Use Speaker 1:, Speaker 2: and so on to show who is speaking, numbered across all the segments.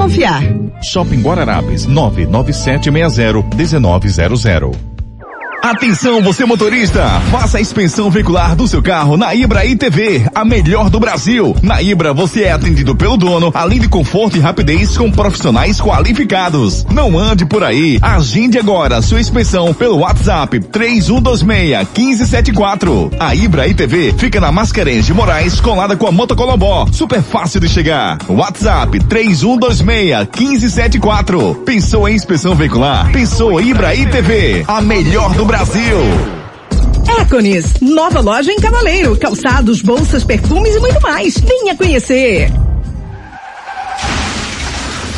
Speaker 1: Confiar.
Speaker 2: Shopping Guararapes 99760 1900. Atenção, você motorista! Faça a inspeção veicular do seu carro na Ibra ITV, a melhor do Brasil. Na Ibra, você é atendido pelo dono, além de conforto e rapidez com profissionais qualificados. Não ande por aí. Agende agora sua inspeção pelo WhatsApp 3126-1574. A Ibra ITV fica na Mascarenhas de Moraes, colada com a Moto Colobó. Super fácil de chegar. WhatsApp 3126-1574. Pensou em inspeção veicular? Pensou Ibra ITV, a melhor do Brasil.
Speaker 1: Écones, nova loja em Cavaleiro, calçados, bolsas, perfumes e muito mais. Venha conhecer.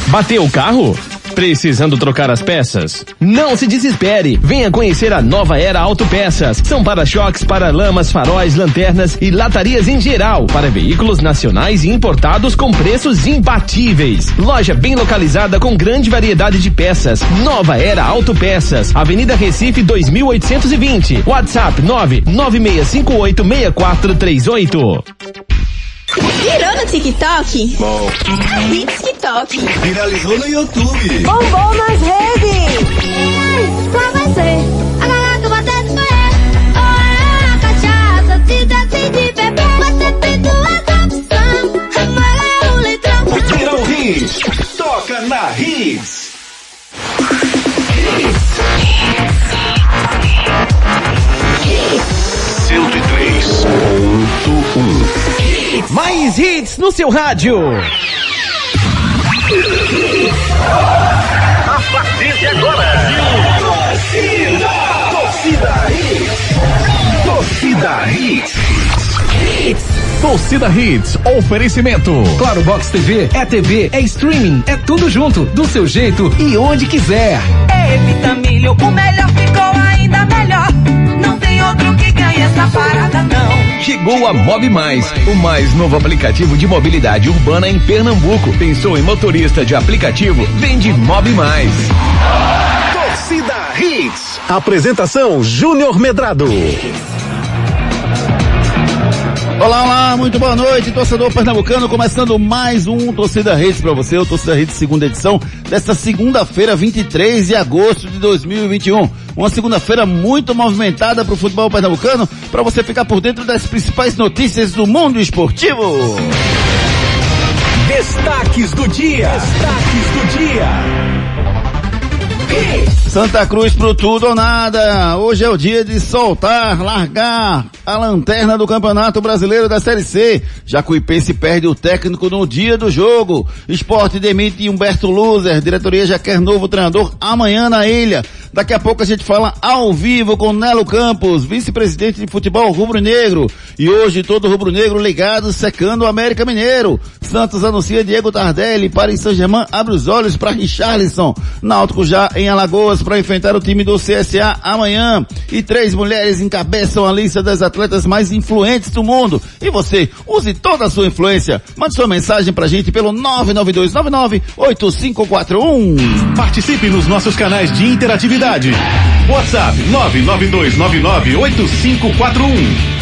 Speaker 3: Bateu o carro? Precisando trocar as peças? Não se desespere. Venha conhecer a nova era Autopeças. São para-choques, para-lamas, faróis, lanternas e latarias em geral para veículos nacionais e importados com preços imbatíveis. Loja bem localizada com grande variedade de peças. Nova era Autopeças. Avenida Recife 2820. WhatsApp 996586438.
Speaker 4: Virou no TikTok?
Speaker 5: Bom.
Speaker 4: TikTok.
Speaker 5: Viralizou no YouTube.
Speaker 4: Bombou nas redes. Mas pra você, a galera batendo escolher. Olha a cachaça, se desce de beber. Você pinta as o letrão.
Speaker 5: Virou Hits. Toca na Hits. Hits. 103.1
Speaker 3: mais hits no seu rádio.
Speaker 5: A partir de agora, torcida, torcida hits, torcida hits. hits.
Speaker 2: Torcida Hits, oferecimento.
Speaker 6: Claro Box TV, é TV, é streaming, é tudo junto, do seu jeito e onde quiser.
Speaker 7: É Vitamilho, tá o melhor ficou ainda melhor. Não tem outro que ganhe essa parada não.
Speaker 3: Chegou a Mob Mais, o mais novo aplicativo de mobilidade urbana em Pernambuco. Pensou em motorista de aplicativo? Vende Mob Mais.
Speaker 2: Torcida Hits. Apresentação Júnior Medrado.
Speaker 8: Olá, olá, muito boa noite, torcedor pernambucano, começando mais um Torcida Redes para você, o Torcida Redes segunda edição, desta segunda-feira, 23 de agosto de 2021. Uma segunda-feira muito movimentada para o futebol pernambucano, para você ficar por dentro das principais notícias do mundo esportivo.
Speaker 2: Destaques do dia. Destaques do dia.
Speaker 8: Santa Cruz pro tudo ou nada. Hoje é o dia de soltar, largar a lanterna do Campeonato Brasileiro da Série C. Jacuipense perde o técnico no dia do jogo. Esporte demite Humberto Luzer. Diretoria já quer novo treinador amanhã na ilha. Daqui a pouco a gente fala ao vivo com Nelo Campos, vice-presidente de futebol rubro-negro. E hoje todo rubro-negro ligado secando o América Mineiro. Santos anuncia Diego Tardelli, Paris Saint-Germain abre os olhos para Richarlison. Náutico já em Alagoas para enfrentar o time do CSA amanhã. E três mulheres encabeçam a lista das atletas mais influentes do mundo. E você, use toda a sua influência. Mande sua mensagem pra gente pelo 992998541.
Speaker 2: Participe nos nossos canais de interatividade. WhatsApp 992998541.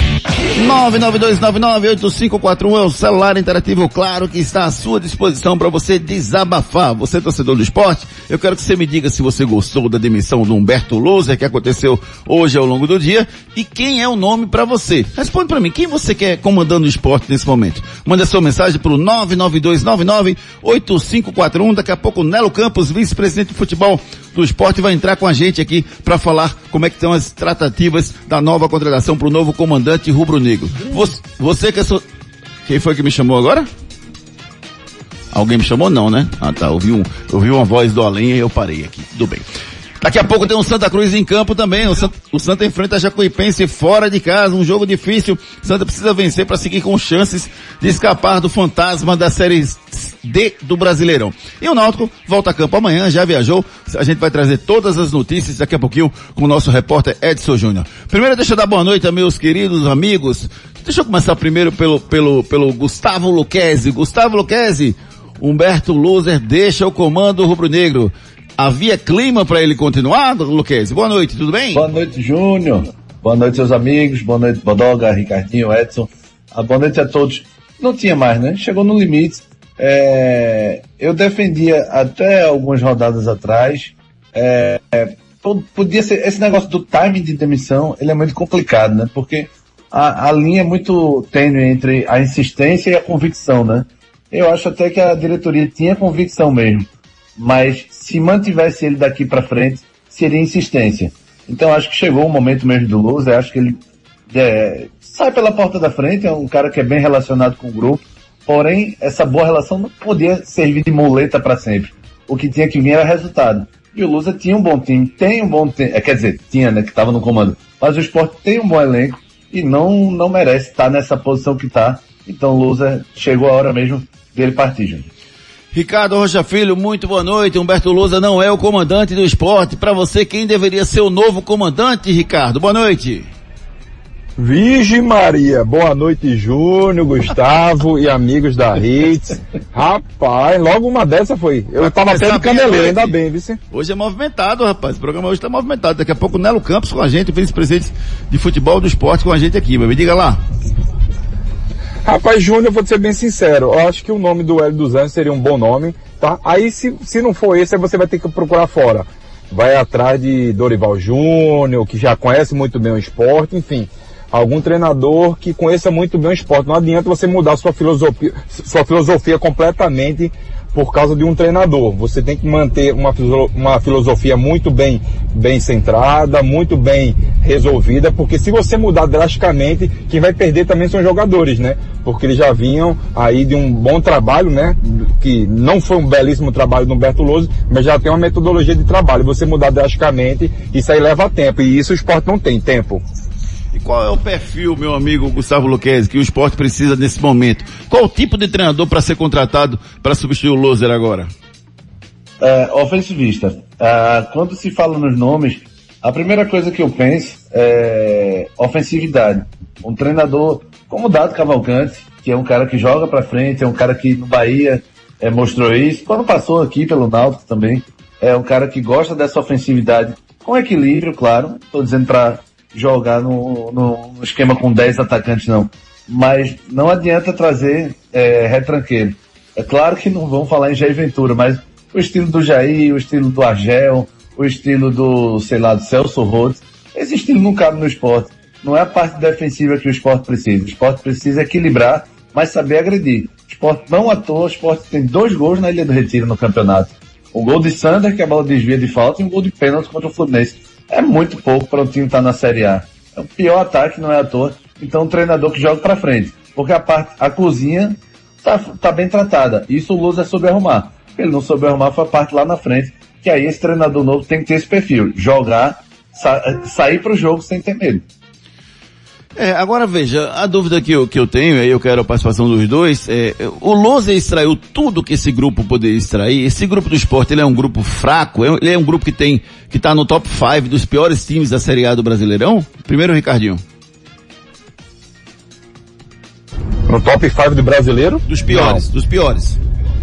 Speaker 8: 992998541 é o celular interativo claro que está à sua disposição para você desabafar. Você é torcedor do esporte, eu quero que você me diga se você gostou da demissão do Humberto Loser que aconteceu hoje ao longo do dia e quem é o nome para você. Responde para mim, quem você quer comandando o esporte nesse momento? Manda sua mensagem para o 992998541. Daqui a pouco Nelo Campos, vice-presidente de futebol do esporte, vai entrar com a gente aqui para falar como é que estão as tratativas da nova contratação para o novo comandante rubro-negro. Você, você que é so... Quem foi que me chamou agora? Alguém me chamou? Não, né? Ah tá, ouvi, um, ouvi uma voz do além e eu parei aqui. Tudo bem. Daqui a pouco tem um Santa Cruz em campo também. O Santa, o Santa enfrenta a Jacuipense fora de casa, um jogo difícil. O Santa precisa vencer para seguir com chances de escapar do fantasma da Série D do Brasileirão. E o Náutico volta a campo amanhã, já viajou. A gente vai trazer todas as notícias daqui a pouquinho com o nosso repórter Edson Júnior. Primeiro deixa eu dar boa noite a meus queridos amigos. Deixa eu começar primeiro pelo, pelo, pelo Gustavo Luquezzi. Gustavo Luquezzi, Humberto Loser deixa o comando rubro-negro. Havia clima para ele continuar, Luquezzi? Boa noite, tudo bem?
Speaker 9: Boa noite, Júnior. Boa noite, seus amigos. Boa noite, Bodoga, Ricardinho, Edson. Ah, boa noite a todos. Não tinha mais, né? Chegou no limite.
Speaker 10: É, eu defendia até algumas rodadas atrás, é, podia ser, esse negócio do timing de demissão, ele é muito complicado, né? Porque a, a linha é muito tênue entre a insistência e a convicção, né? Eu acho até que a diretoria tinha convicção mesmo, mas se mantivesse ele daqui para frente, seria insistência. Então acho que chegou o momento mesmo do Luz, acho que ele é, sai pela porta da frente, é um cara que é bem relacionado com o grupo, porém essa boa relação não podia servir de muleta para sempre. O que tinha que vir era resultado. E o Lusa tinha um bom time, tem um bom time, é, quer dizer, tinha, né, que estava no comando. Mas o esporte tem um bom elenco e não, não merece estar nessa posição que está. Então o Lusa chegou a hora mesmo dele partir, gente.
Speaker 8: Ricardo Rocha Filho, muito boa noite. Humberto Lusa não é o comandante do esporte. Para você, quem deveria ser o novo comandante, Ricardo? Boa noite.
Speaker 11: Virgem Maria, boa noite Júnior, Gustavo e amigos da Hits. Rapaz, logo uma dessa foi. Eu Vai tava até de caneleiro, ainda bem, vice.
Speaker 8: Hoje é movimentado, rapaz. O programa hoje tá movimentado. Daqui a pouco o Nelo Campos com a gente, vice-presidente de futebol do esporte com a gente aqui. Me diga lá.
Speaker 11: Rapaz, Júnior, vou ser bem sincero. Eu acho que o nome do Hélio dos Anjos seria um bom nome, tá? Aí se, se não for esse, você vai ter que procurar fora. Vai atrás de Dorival Júnior, que já conhece muito bem o esporte, enfim algum treinador que conheça muito bem o esporte. Não adianta você mudar sua filosofia, sua filosofia completamente por causa de um treinador. Você tem que manter uma, uma filosofia muito bem, bem centrada, muito bem resolvida, porque se você mudar drasticamente, quem vai perder também são os jogadores, né? Porque eles já vinham aí de um bom trabalho, né? Que não foi um belíssimo trabalho do Humberto Louso, mas já tem uma metodologia de trabalho. Você mudar drasticamente, isso aí leva tempo, e isso o esporte não tem tempo.
Speaker 8: Qual é o perfil, meu amigo Gustavo Luquezzi, que o esporte precisa nesse momento? Qual o tipo de treinador para ser contratado para substituir o Loser agora?
Speaker 10: É, ofensivista. É, quando se fala nos nomes, a primeira coisa que eu penso é ofensividade. Um treinador como Dado Cavalcante, que é um cara que joga para frente, é um cara que no Bahia é, mostrou isso. Quando passou aqui pelo Náutico também, é um cara que gosta dessa ofensividade com equilíbrio, claro. Estou dizendo para jogar no, no, no, esquema com 10 atacantes, não. Mas não adianta trazer é, retranqueiro. É claro que não vão falar em Jair Ventura, mas o estilo do Jair, o estilo do Argel, o estilo do, sei lá, do Celso Rhodes, esse estilo não cabe no esporte. Não é a parte defensiva que o esporte precisa. O esporte precisa equilibrar, mas saber agredir. O esporte não à toa, o esporte tem dois gols na Ilha do Retiro no campeonato. O gol de Sander, que a bola desvia de falta, e um gol de pênalti contra o Fluminense é muito pouco para um time estar tá na Série A. É o pior ataque, não é à toa. Então, um treinador que joga para frente. Porque a parte, a cozinha tá, tá bem tratada. Isso o Luz é sobre arrumar. Ele não soube arrumar foi a parte lá na frente. Que aí esse treinador novo tem que ter esse perfil. Jogar, sa sair para o jogo sem ter medo.
Speaker 8: É, agora veja, a dúvida que eu, que eu tenho, aí eu quero a participação dos dois, é, o Lousa extraiu tudo que esse grupo poderia extrair, esse grupo do esporte, ele é um grupo fraco, é ele é um grupo que tem, que tá no top 5 dos piores times da Série A do Brasileirão? Primeiro, Ricardinho.
Speaker 11: No top 5 do brasileiro?
Speaker 8: Dos piores, Não. dos piores.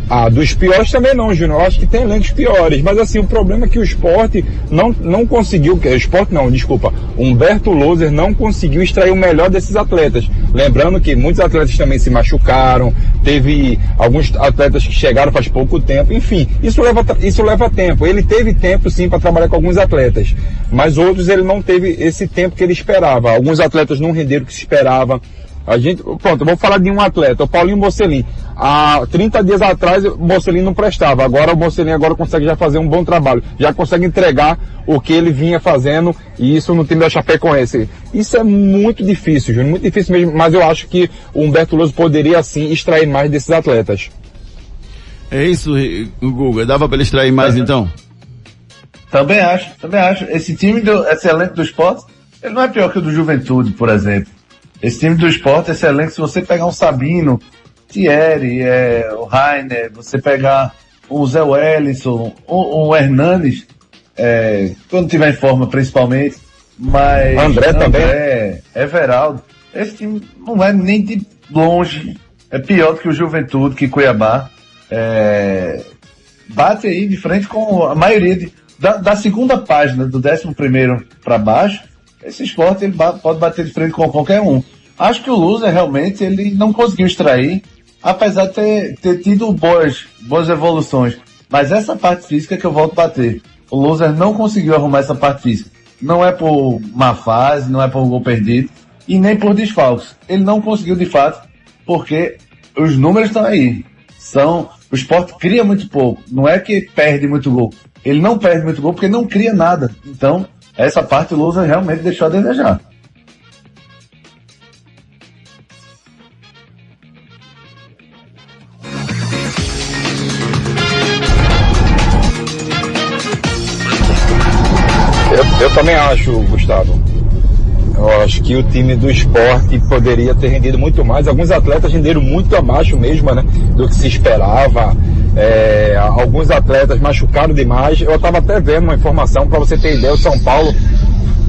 Speaker 11: Ah, dos piores também não, Júnior. Acho que tem elencos piores. Mas assim, o problema é que o esporte não, não conseguiu, o esporte não, desculpa, Humberto Loser não conseguiu extrair o melhor desses atletas. Lembrando que muitos atletas também se machucaram, teve alguns atletas que chegaram faz pouco tempo, enfim, isso leva, isso leva tempo. Ele teve tempo sim para trabalhar com alguns atletas, mas outros ele não teve esse tempo que ele esperava. Alguns atletas não renderam o que se esperava. A gente, pronto, eu vou falar de um atleta, o Paulinho Mocelin. Há 30 dias atrás, o Mocelin não prestava. Agora o Mocelin agora consegue já fazer um bom trabalho. Já consegue entregar o que ele vinha fazendo, e isso no time da Chapecoense. Isso é muito difícil, Júnior, muito difícil mesmo, mas eu acho que o Humberto Luz poderia sim extrair mais desses atletas.
Speaker 8: É isso, Guga. Dava para ele extrair mais então?
Speaker 10: Também acho, também acho. Esse time do excelente do esporte, ele não é pior que o do Juventude, por exemplo. Esse time do esporte é excelente. Se você pegar um Sabino, Thierry, é, o Rainer, você pegar o Zé Wellison, o, o Hernanes, é, quando tiver em forma principalmente, mas
Speaker 11: André, André
Speaker 10: também. Everaldo, esse time não é nem de longe, é pior do que o Juventude, que Cuiabá, é, bate aí de frente com a maioria de, da, da segunda página, do décimo primeiro para baixo, esse esporte ele pode bater de frente com qualquer um. Acho que o Loser realmente ele não conseguiu extrair apesar de ter, ter tido boas, boas evoluções. Mas essa parte física que eu volto a bater. O loser não conseguiu arrumar essa parte física. Não é por má fase, não é por gol perdido e nem por desfalques. Ele não conseguiu de fato, porque os números estão aí. São, o esporte cria muito pouco. Não é que perde muito gol. Ele não perde muito gol porque não cria nada. Então, essa parte o Lousa realmente deixou a desejar.
Speaker 11: Eu, eu também acho, Gustavo. Eu acho que o time do esporte poderia ter rendido muito mais. Alguns atletas renderam muito abaixo mesmo, né? Do que se esperava. É, alguns atletas machucaram demais. Eu estava até vendo uma informação para você ter ideia, o São Paulo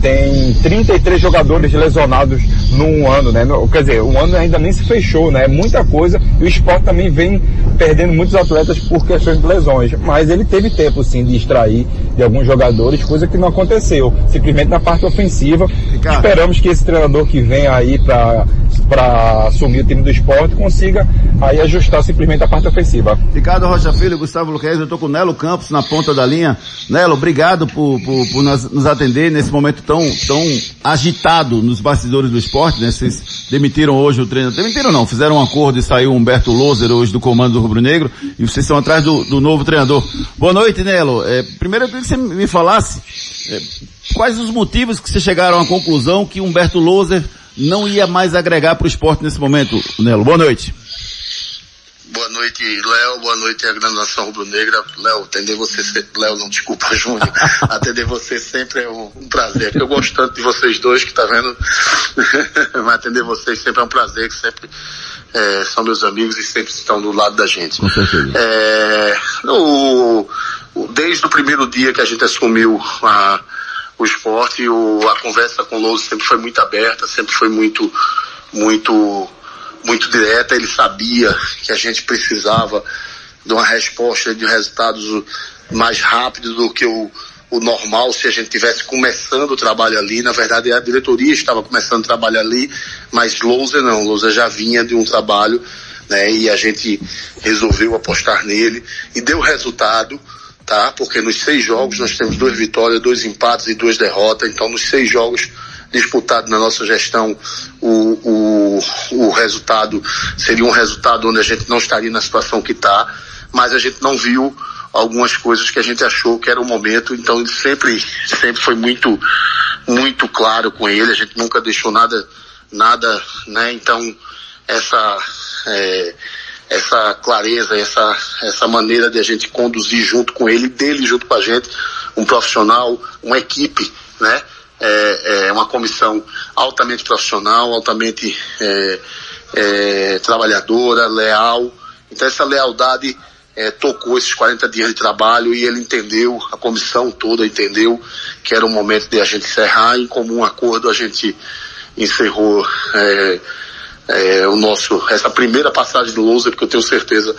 Speaker 11: tem 33 jogadores lesionados num ano, né? Quer dizer, o ano ainda nem se fechou, né? É muita coisa. E o esporte também vem perdendo muitos atletas por questões de lesões. Mas ele teve tempo, sim, de extrair de alguns jogadores, coisa que não aconteceu. Simplesmente na parte ofensiva. Ricardo. Esperamos que esse treinador que vem aí para para assumir o time do esporte consiga aí ajustar simplesmente a parte ofensiva.
Speaker 8: Ricardo Rocha Filho, Gustavo Luquez, eu estou com o Nelo Campos na ponta da linha. Nelo, obrigado por, por, por nos, atender nesse momento tão, tão agitado nos bastidores do esporte, né? Vocês demitiram hoje o treinador. Demitiram não, fizeram um acordo e saiu Humberto Loser hoje do comando do Rubro Negro e vocês estão atrás do, do novo treinador. Boa noite, Nelo. É, primeiro eu queria que você me falasse é, quais os motivos que vocês chegaram à conclusão que Humberto Loser não ia mais agregar para o esporte nesse momento, Nelo. Boa noite.
Speaker 12: Boa noite, Léo. Boa noite, a Grande Nação Rubro-Negra. Léo, atender você, Léo, não, desculpa, Júnior. atender você sempre é um, um, prazer. Eu gosto tanto de vocês dois que tá vendo. Mas atender vocês sempre é um prazer, que sempre é, são meus amigos e sempre estão do lado da gente.
Speaker 8: Com certeza.
Speaker 12: É, o, desde o primeiro dia que a gente assumiu a, o esporte, o, a conversa com o Louso sempre foi muito aberta, sempre foi muito, muito, muito direta. Ele sabia que a gente precisava de uma resposta de resultados mais rápidos do que o, o normal se a gente tivesse começando o trabalho ali. Na verdade, a diretoria estava começando o trabalho ali, mas Lousa não. Lousa já vinha de um trabalho, né? E a gente resolveu apostar nele e deu resultado tá? Porque nos seis jogos nós temos duas vitórias, dois empates e duas derrotas. Então, nos seis jogos disputados na nossa gestão, o, o, o resultado seria um resultado onde a gente não estaria na situação que está, mas a gente não viu algumas coisas que a gente achou que era o momento. Então, sempre, sempre foi muito, muito claro com ele. A gente nunca deixou nada, nada, né? Então, essa é, essa clareza, essa, essa maneira de a gente conduzir junto com ele, dele junto com a gente, um profissional, uma equipe, né? É, é uma comissão altamente profissional, altamente é, é, trabalhadora, leal. Então essa lealdade é, tocou esses 40 dias de trabalho e ele entendeu, a comissão toda entendeu que era o momento de a gente encerrar. Em comum acordo a gente encerrou é, o nosso, essa primeira passagem do Lousa, porque eu tenho certeza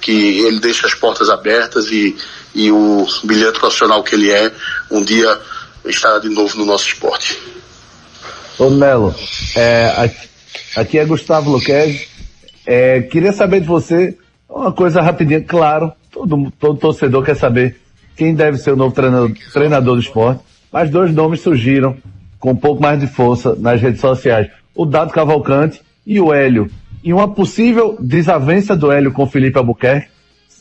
Speaker 12: que ele deixa as portas abertas e, e o bilhete profissional que ele é, um dia estará de novo no nosso esporte.
Speaker 10: Ô Melo, é, aqui, é Gustavo Luquez. É, queria saber de você uma coisa rapidinha, claro, todo, todo torcedor quer saber quem deve ser o novo treinador, treinador do esporte, mas dois nomes surgiram com um pouco mais de força nas redes sociais. O Dado Cavalcante e o Hélio. E uma possível desavença do Hélio com Felipe Albuquerque,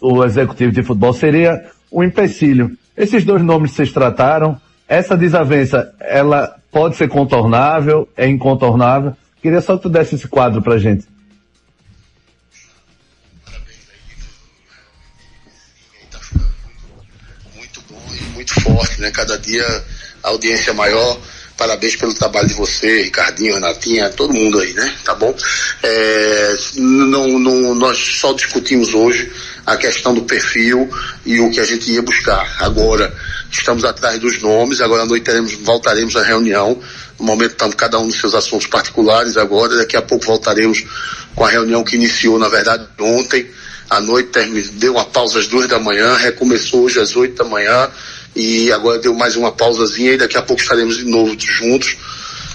Speaker 10: o executivo de futebol, seria um empecilho. Esses dois nomes vocês trataram. Essa desavença, ela pode ser contornável, é incontornável. Queria só que tu desse esse quadro pra gente.
Speaker 12: Muito bom e muito forte, né? Cada dia a audiência maior Parabéns pelo trabalho de você, Ricardinho, Renatinha, todo mundo aí, né? Tá bom? É, não, não, nós só discutimos hoje a questão do perfil e o que a gente ia buscar. Agora, estamos atrás dos nomes, agora à noite teremos, voltaremos à reunião. No momento estamos cada um nos seus assuntos particulares agora, daqui a pouco voltaremos com a reunião que iniciou, na verdade, ontem. À noite deu uma pausa às duas da manhã, recomeçou hoje às oito da manhã e agora deu mais uma pausazinha e daqui a pouco estaremos de novo juntos,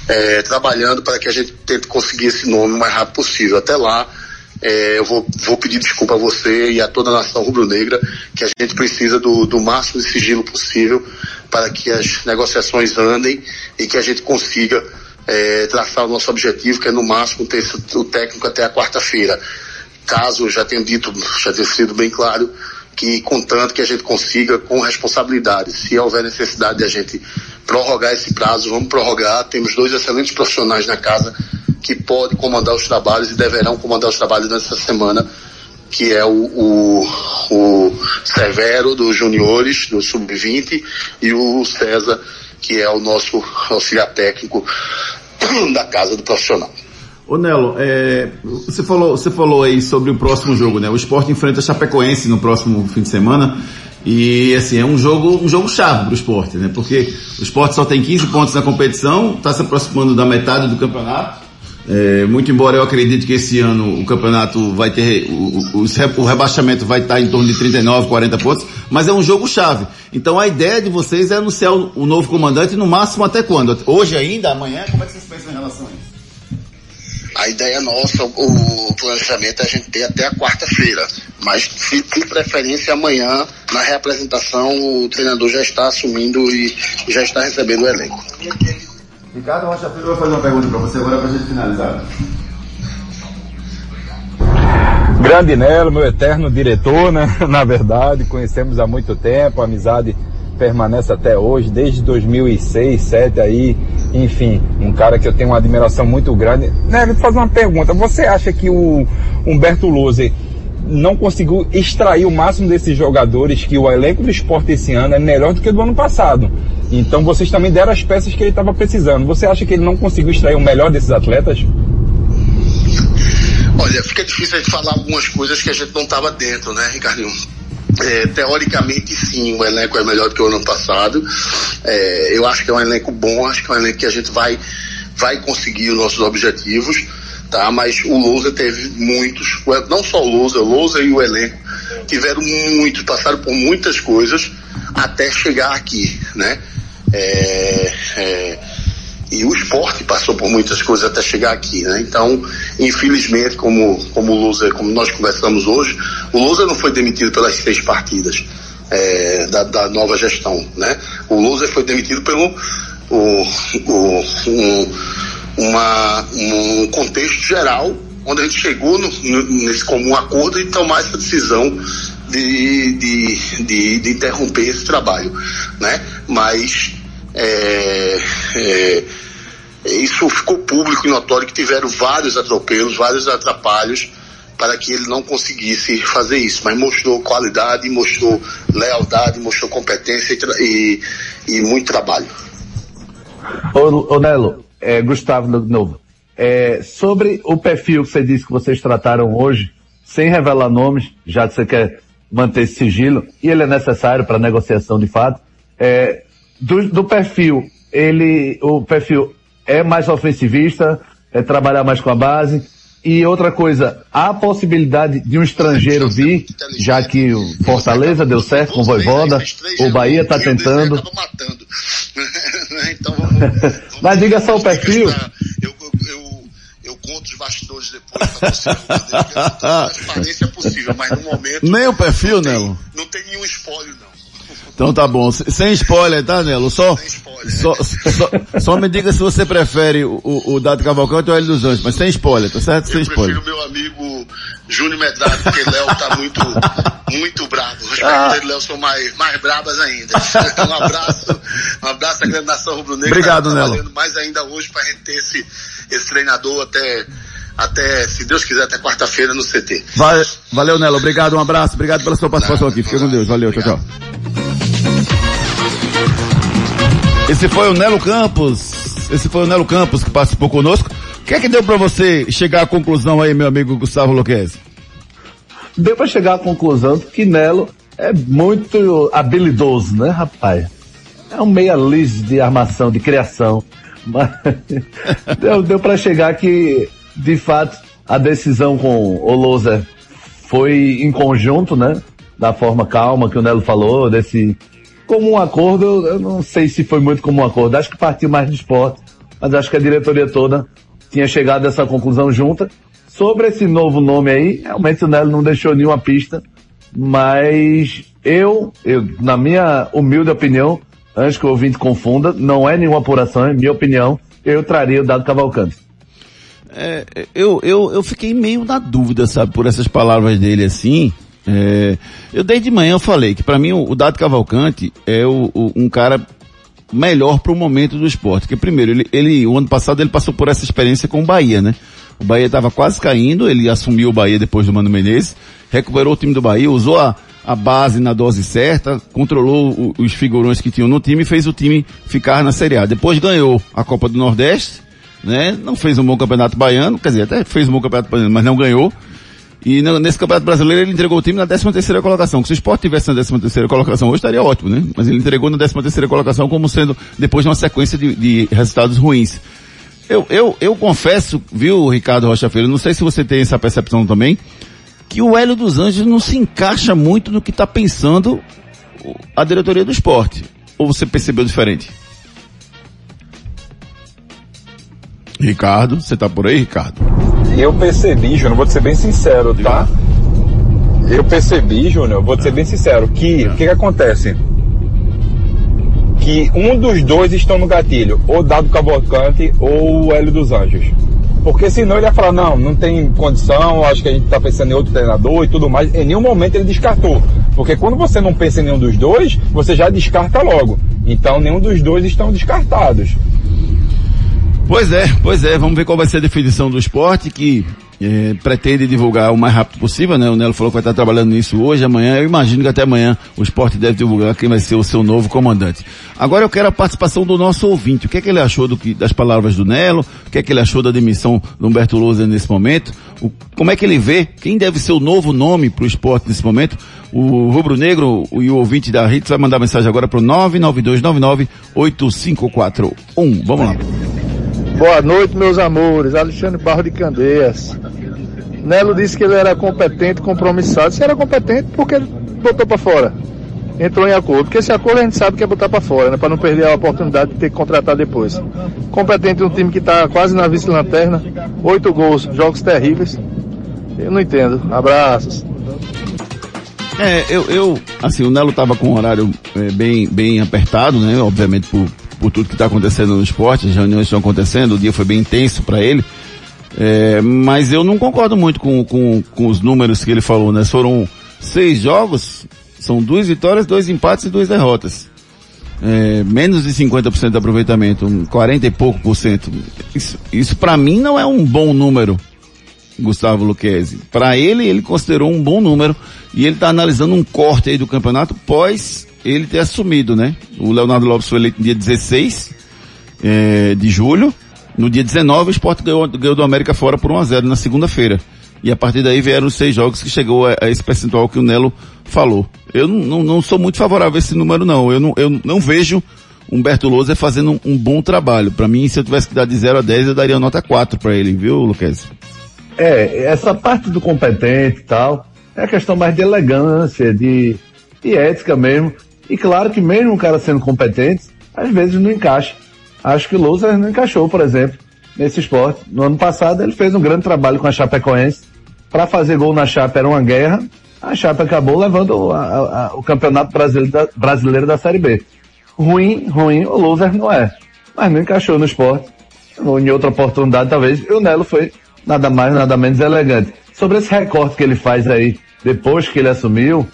Speaker 12: é, trabalhando para que a gente tente conseguir esse nome o mais rápido possível. Até lá, É, eu vou, vou pedir desculpa a você e a toda a nação rubro-negra que a gente precisa do, do máximo de sigilo possível para que as negociações andem e que a gente consiga é, traçar o nosso objetivo, que é no máximo ter o técnico até a quarta-feira. Caso já tenha dito, já tenha sido bem claro, que contanto que a gente consiga com responsabilidade. Se houver necessidade de a gente prorrogar esse prazo, vamos prorrogar. Temos dois excelentes profissionais na casa que podem comandar os trabalhos e deverão comandar os trabalhos nessa semana, que é o, o, o Severo dos juniores, do Sub-20, e o César, que é o nosso auxiliar técnico da casa do profissional.
Speaker 8: Ô Nelo, é, você, falou, você falou aí sobre o próximo jogo, né? O Sport enfrenta a Chapecoense no próximo fim de semana. E assim, é um jogo, um jogo chave pro esporte, né? Porque o esporte só tem 15 pontos na competição, está se aproximando da metade do campeonato. É, muito embora eu acredite que esse ano o campeonato vai ter, o, o, o rebaixamento vai estar em torno de 39, 40 pontos, mas é um jogo chave. Então a ideia de vocês é anunciar o, o novo comandante no máximo até quando? Hoje ainda? Amanhã? Como é que vocês pensam em relação a isso?
Speaker 12: A ideia nossa, o planejamento é a gente ter até a quarta-feira. Mas, se por preferência, amanhã, na reapresentação, o treinador já está assumindo e já está recebendo o elenco.
Speaker 8: Ricardo Rocha Filho vai fazer uma pergunta para você agora para a gente finalizar.
Speaker 11: Grande Nelo, meu eterno diretor, né? Na verdade, conhecemos há muito tempo, a amizade permanece até hoje, desde 2006, 2007 aí, enfim, um cara que eu tenho uma admiração muito grande. Nelo, vou fazer uma pergunta. Você acha que o Humberto Lose não conseguiu extrair o máximo desses jogadores que o elenco do esporte esse ano é melhor do que do ano passado? Então vocês também deram as peças que ele estava precisando. Você acha que ele não conseguiu extrair o melhor desses atletas?
Speaker 12: Olha, fica difícil a gente falar algumas coisas que a gente não estava dentro, né, Ricardinho? É, teoricamente, sim, o elenco é melhor do que o ano passado. É, eu acho que é um elenco bom, acho que é um elenco que a gente vai, vai conseguir os nossos objetivos, tá? Mas o Lousa teve muitos, não só o Lousa, o Lousa e o elenco tiveram muitos, passaram por muitas coisas até chegar aqui, né? É, é, e o esporte passou por muitas coisas até chegar aqui, né? Então, infelizmente, como, como o Lousa, como nós conversamos hoje, o Lousa não foi demitido pelas seis partidas é, da, da nova gestão, né? O Lousa foi demitido pelo o, o, um, uma, um contexto geral onde a gente chegou no- nesse comum acordo e tomar essa decisão de, de, de, de interromper esse trabalho, né? Mas é, é, isso ficou público e notório que tiveram vários atropelos, vários atrapalhos para que ele não conseguisse fazer isso, mas mostrou qualidade, mostrou lealdade, mostrou competência e, e, e muito trabalho.
Speaker 10: Ô, ô Nelo, é, Gustavo de novo. É, sobre o perfil que você disse que vocês trataram hoje, sem revelar nomes, já que você quer manter esse sigilo, e ele é necessário para negociação de fato, é, do, do perfil, ele, o perfil é mais ofensivista, é trabalhar mais com a base, e outra coisa, há a possibilidade de um estrangeiro vir, já que o Fortaleza deu certo com o Voivoda, o Bahia está tentando. Mas diga só o perfil.
Speaker 12: Eu conto os bastidores depois para você, a transparência possível, mas no momento
Speaker 8: Nem o perfil, Nelo.
Speaker 12: não tem nenhum spoiler não.
Speaker 8: Então tá bom. Sem spoiler, tá, Nelo? Só, só, só, só me diga se você prefere o, o, Dado Cavalcante ou o Hélio dos Anjos, mas sem spoiler, tá certo? Sem spoiler.
Speaker 12: Prefiro meu amigo Júnior Medrado, porque Léo tá muito, muito bravo. Os
Speaker 8: Ah.
Speaker 12: perguntas de Léo são mais, mais brabas ainda. Um abraço, um abraço à grande nação rubro-negra.
Speaker 8: Obrigado,
Speaker 12: tá
Speaker 8: Nelo.
Speaker 12: mais ainda hoje pra gente ter esse, esse treinador até, até, se Deus quiser, até quarta-feira no CT.
Speaker 8: Va- Valeu, Nelo. Obrigado, um abraço. Obrigado pela sua participação aqui. Fica com Deus. Valeu, tchau, tchau. Esse foi o Nelo Campos. Esse foi o Nelo Campos que participou conosco. O que é que deu pra você chegar à conclusão aí, meu amigo Gustavo Luquezzi?
Speaker 10: Deu para chegar à conclusão que Nelo é muito habilidoso, né, rapaz? É um meia liso de armação, de criação. Mas deu, deu para chegar que, de fato, a decisão com o Louser foi em conjunto, né? Da forma calma que o Nelo falou, desse como um acordo, eu- eu não sei se foi muito como um acordo, acho que partiu mais de esporte, mas acho que a diretoria toda tinha chegado a essa conclusão junta, Sobre esse novo nome aí, realmente o Nelo não deixou nenhuma pista, mas eu, eu, na minha humilde opinião, antes que o ouvinte confunda, não é nenhuma apuração, é minha opinião, eu traria o Dado Cavalcante.
Speaker 8: É, eu, eu, eu fiquei meio na dúvida, sabe, por essas palavras dele assim. É, eu desde manhã eu falei que para mim o, o Dado Cavalcante é o, o, um cara melhor para o momento do esporte. Porque primeiro, ele, ele, o ano passado ele passou por essa experiência com o Bahia, né? O Bahia estava quase caindo, ele assumiu o Bahia depois do Mano Menezes, recuperou o time do Bahia, usou a, a base na dose certa, controlou o, os figurões que tinham no time e fez o time ficar na Série A. Depois ganhou a Copa do Nordeste, né? Não fez um bom campeonato baiano, quer dizer, até fez um bom campeonato baiano, mas não ganhou. E nesse Campeonato Brasileiro ele entregou o time na 13 terceira colocação. Se o Sport tivesse na 13 terceira colocação hoje estaria ótimo, né? Mas ele entregou na 13 terceira colocação como sendo depois de uma sequência de, de resultados ruins. Eu, eu, eu confesso, viu, Ricardo Rocha Filho, não sei se você tem essa percepção também, que o Hélio dos Anjos não se encaixa muito no que está pensando a diretoria do esporte. Ou você percebeu diferente? Ricardo, você está por aí, Ricardo?
Speaker 11: Eu percebi, Júnior, vou ser bem sincero, tá? Eu percebi, Júnior, vou ser bem sincero, que o que, que acontece? Que um dos dois estão no gatilho, ou Dado Cavalcante ou o Hélio dos Anjos. Porque senão ele ia falar, não, não tem condição, acho que a gente está pensando em outro treinador e tudo mais. Em nenhum momento ele descartou. Porque quando você não pensa em nenhum dos dois, você já descarta logo. Então nenhum dos dois estão descartados.
Speaker 8: Pois é, pois é, vamos ver qual vai ser a definição do esporte que é, pretende divulgar o mais rápido possível, né? O Nelo falou que vai estar trabalhando nisso hoje, amanhã. Eu imagino que até amanhã o esporte deve divulgar quem vai ser o seu novo comandante. Agora eu quero a participação do nosso ouvinte. O que é que ele achou do que, das palavras do Nelo? O que é que ele achou da demissão do Humberto Lousa nesse momento? O, como é que ele vê? Quem deve ser o novo nome para o esporte nesse momento? O Rubro Negro e o ouvinte da Hits vai mandar mensagem agora para o 992998541. Vamos lá.
Speaker 13: Boa noite, meus amores. Alexandre Barro de Candeias. Nelo disse que ele era competente, compromissado. Se era competente, por que ele botou para fora? Entrou em acordo. Porque esse acordo a gente sabe que é botar para fora, né? Para não perder a oportunidade de ter que contratar depois. Competente um time que está quase na vice-lanterna. Oito gols, jogos terríveis. Eu não entendo. Abraços.
Speaker 8: É, eu, eu assim, o Nelo estava com um horário é, bem, bem apertado, né? Obviamente por, por tudo que está acontecendo no esporte, as reuniões estão acontecendo, o dia foi bem intenso para ele. É, mas eu não concordo muito com, com, com os números que ele falou, né? Foram seis jogos, são duas vitórias, dois empates e duas derrotas. É, menos de 50% de aproveitamento, 40 e pouco por cento. Isso, isso para mim não é um bom número, Gustavo Luquezzi. Para ele, ele considerou um bom número e ele está analisando um corte aí do campeonato pós ele ter assumido, né? O Leonardo Lopes foi eleito no dia 16 é, de julho. No dia 19, o Sport ganhou, ganhou do América fora por 1 a 0 na segunda-feira. E a partir daí vieram os seis jogos que chegou a, a esse percentual que o Nelo falou. Eu não, não, não, sou muito favorável a esse número, não. Eu não, eu não vejo Humberto Lousa fazendo um, um bom trabalho. Para mim, se eu tivesse que dar de 0 a 10, eu daria nota 4 para ele, viu, Luquez?
Speaker 10: É, essa parte do competente e tal, é questão mais de elegância, de, de ética mesmo. E claro que mesmo o cara sendo competente, às vezes não encaixa. Acho que o Lousa não encaixou, por exemplo, nesse esporte. No ano passado ele fez um grande trabalho com a Chapecoense. Para fazer gol na Chape era uma guerra. A Chape acabou levando a, a, o campeonato brasileiro da, brasileiro da Série B. Ruim, ruim, o Loser não é. Mas não encaixou no esporte. Em outra oportunidade, talvez, e o Nelo foi nada mais, nada menos elegante. Sobre esse recorte que ele faz aí, depois que ele assumiu,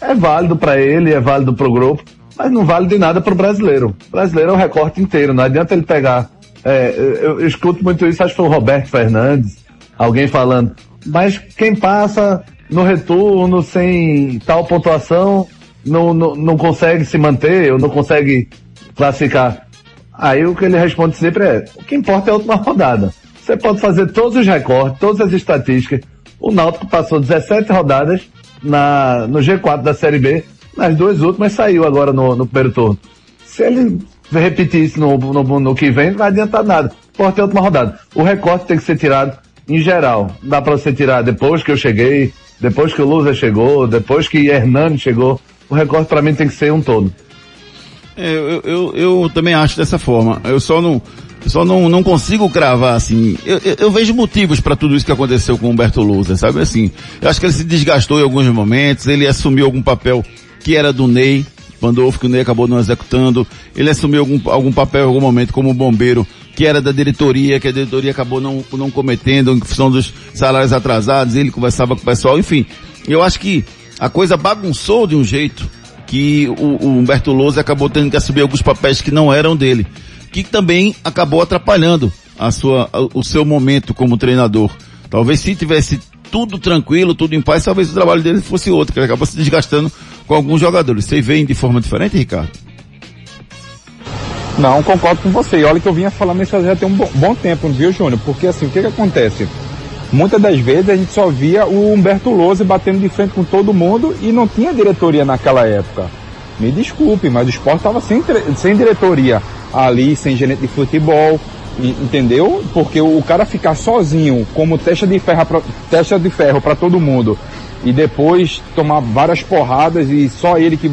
Speaker 10: é válido para ele, é válido para o grupo, mas não vale de nada para o brasileiro. O brasileiro é o recorte inteiro, não adianta ele pegar. É, eu, eu, escuto muito isso, acho que foi o Roberto Fernandes, alguém falando, mas quem passa no retorno sem tal pontuação não, não, não consegue se manter ou não consegue classificar. Aí o que ele responde sempre é, o que importa é a última rodada. Você pode fazer todos os recortes, todas as estatísticas. O Náutico passou 17 rodadas na, no G4 da Série B, nas duas últimas saiu agora no, no primeiro turno. Se ele repetir isso no, no, no que vem, não vai adiantar nada. Porta é a última rodada. O recorte tem que ser tirado em geral. Dá para você tirar depois que eu cheguei, depois que o Luza chegou, depois que Hernani chegou. O recorte para mim tem que ser um todo.
Speaker 8: É, eu, eu, eu, também acho dessa forma. Eu só não, só não, não consigo cravar assim. Eu, eu, eu vejo motivos para tudo isso que aconteceu com o Humberto Lousa, sabe assim? Eu acho que ele se desgastou em alguns momentos, ele assumiu algum papel que era do Ney, Pandolfo, que o Ney acabou não executando. Ele assumiu algum, algum papel em algum momento como bombeiro, que era da diretoria, que a diretoria acabou não, não cometendo em função dos salários atrasados, ele conversava com o pessoal, enfim. Eu acho que a coisa bagunçou de um jeito que o, o Humberto Lousa acabou tendo que assumir alguns papéis que não eram dele que também acabou atrapalhando a sua, o seu momento como treinador. Talvez se tivesse tudo tranquilo, tudo em paz, talvez o trabalho dele fosse outro, que ele acaba se desgastando com alguns jogadores. Vocês veem de forma diferente, Ricardo?
Speaker 11: Não, concordo com você. Olha que eu vinha falando isso já tem um bom, bom tempo, viu, Júnior? Porque assim, o que que acontece? Muitas das vezes a gente só via o Humberto Lousa batendo de frente com todo mundo e não tinha diretoria naquela época. Me desculpe, mas o esporte estava sem, sem diretoria ali, sem gerente de futebol, entendeu? Porque o cara ficar sozinho como testa de ferro testa de ferro para todo mundo e depois tomar várias porradas e só ele que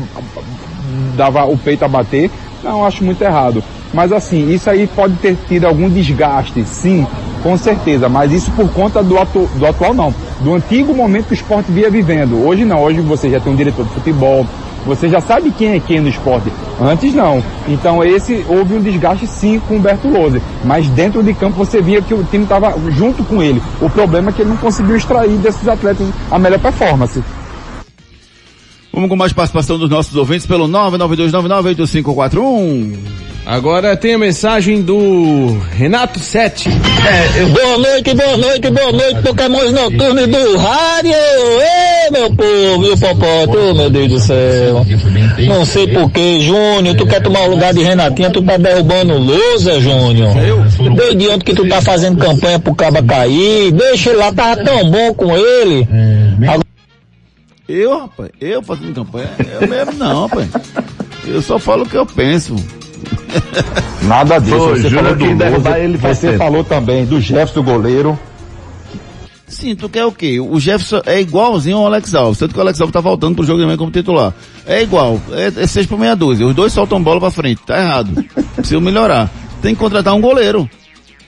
Speaker 11: dava o peito a bater, não acho muito errado. Mas assim, isso aí pode ter tido algum desgaste, sim, com certeza, mas isso por conta do, atu do atual não, do antigo momento que o esporte via vivendo. Hoje não, hoje você já tem um diretor de futebol, você já sabe quem é quem no esporte. Antes não. Então esse houve um desgaste sim com o Humberto Lose. Mas dentro de campo você via que o time estava junto com ele. O problema é que ele não conseguiu extrair desses atletas a melhor performance.
Speaker 8: Vamos com mais participação dos nossos ouvintes pelo 992998541.
Speaker 3: Agora tem a mensagem do Renato Sete.
Speaker 14: É, boa noite, boa noite, boa noite, Pokémon Noturnos do rádio. Ei, meu povo, e o Popó, meu Deus do céu. Não sei porquê, Júnior, tu quer tomar o lugar de Renatinha, tu tá derrubando lousa, Júnior. Desde ontem que tu tá fazendo campanha pro Caba cair, deixa ele lá, tava tão bom com ele. Agora...
Speaker 8: Eu, rapaz, eu fazendo campanha, eu mesmo não, rapaz. Eu só falo o que eu penso.
Speaker 11: Nada disso.
Speaker 15: Ô,
Speaker 11: você falou do
Speaker 15: que derrubar ele
Speaker 11: você
Speaker 15: tempo.
Speaker 11: falou também do Jefferson goleiro.
Speaker 8: Sim, tu quer o quê? O Jefferson é igualzinho ao Alex Alves, tanto que o Alex Alves tá voltando pro jogo também como titular. É igual, é, é 6 por meia dúzia. Os dois soltam bola pra frente, tá errado. Precisa melhorar. Tem que contratar um goleiro.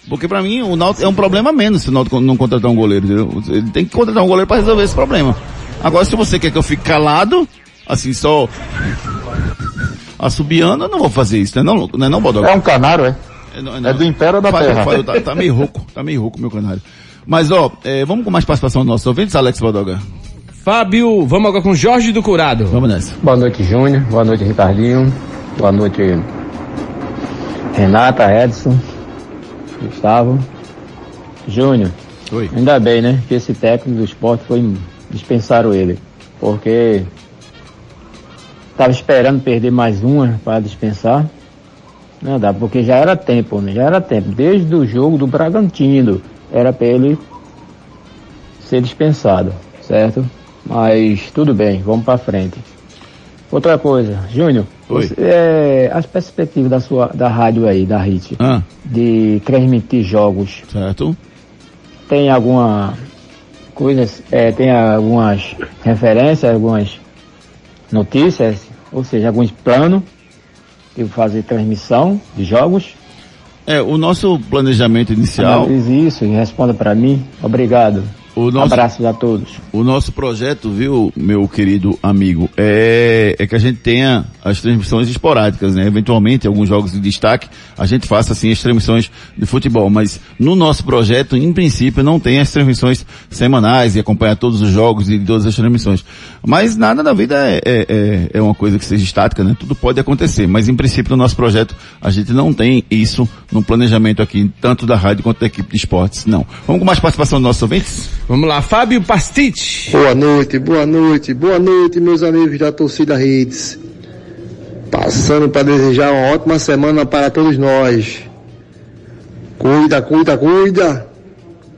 Speaker 8: Porque pra mim o Náutico é um problema menos se o Náutico não contratar um goleiro, entendeu? Ele tem que contratar um goleiro pra resolver esse problema. Agora se você quer que eu fique calado, assim só assobiando, eu não vou fazer isso, né não, não é não, Bodoga?
Speaker 11: É um canário, é?
Speaker 8: É, não,
Speaker 11: É do Império da
Speaker 8: Faz-
Speaker 11: Terra.
Speaker 8: faz- tá, tá meio rouco, tá meio rouco meu canário. Mas ó, é, vamos com mais participação dos nossos ouvintes, Alex Bodoga.
Speaker 3: Fábio, vamos agora com Jorge do Curado.
Speaker 8: Vamos nessa.
Speaker 16: Boa noite, Júnior. Boa noite, Ricardinho. Boa noite, Renata, Edson, Gustavo. Júnior.
Speaker 8: Oi.
Speaker 16: Ainda bem, né? Que esse técnico do esporte foi dispensaram ele. Porque estava esperando perder mais uma para dispensar. Não dá, porque já era tempo, né? Já era tempo. Desde o jogo do Bragantino era para ele ser dispensado, certo? Mas tudo bem, vamos para frente. Outra coisa, Júnior, você- é, as perspectivas da sua da rádio aí, da HIT,
Speaker 8: Ah.
Speaker 16: de transmitir jogos,
Speaker 8: certo?
Speaker 16: Tem alguma coisa, é, tem algumas referências, algumas notícias, ou seja, alguns planos de fazer transmissão de jogos?
Speaker 8: É, o nosso planejamento inicial,
Speaker 16: Analise isso e responda para mim. Obrigado.
Speaker 8: O nosso,
Speaker 16: Abraços a todos.
Speaker 8: o nosso projeto, viu, meu querido amigo, é, é que a gente tenha as transmissões esporádicas, né? Eventualmente, alguns jogos de destaque, a gente faça assim as transmissões de futebol, mas no nosso projeto, em princípio, não tem as transmissões semanais e acompanhar todos os jogos e todas as transmissões. Mas nada na vida é, é, é- é uma coisa que seja estática, né? Tudo pode acontecer, mas em princípio no nosso projeto a gente não tem isso no planejamento aqui, tanto da rádio quanto da equipe de esportes, não. Vamos com mais participação dos nossos ouvintes?
Speaker 3: Vamos lá, Fábio Pastite.
Speaker 17: Boa noite, boa noite, boa noite, meus amigos da torcida Redes. Passando para desejar uma ótima semana para todos nós. Cuida, cuida, cuida.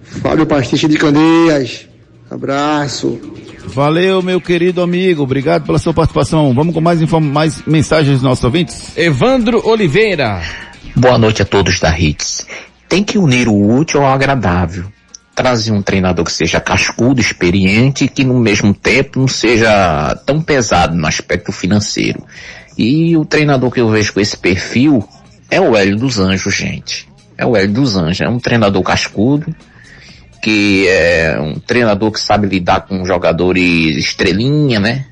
Speaker 17: Fábio Pastiche de Candeias. Abraço.
Speaker 8: Valeu, meu querido amigo. Obrigado pela sua participação. Vamos com mais, mais mensagens dos nossos ouvintes?
Speaker 3: Evandro Oliveira.
Speaker 18: Boa noite a todos da Hits. Tem que unir o útil ao agradável. Trazer um treinador que seja cascudo, experiente e que no mesmo tempo não seja tão pesado no aspecto financeiro. E o treinador que eu vejo com esse perfil é o Hélio dos Anjos, gente. é o Hélio dos Anjos. É um treinador cascudo, que é um treinador que sabe lidar com jogadores estrelinha, né?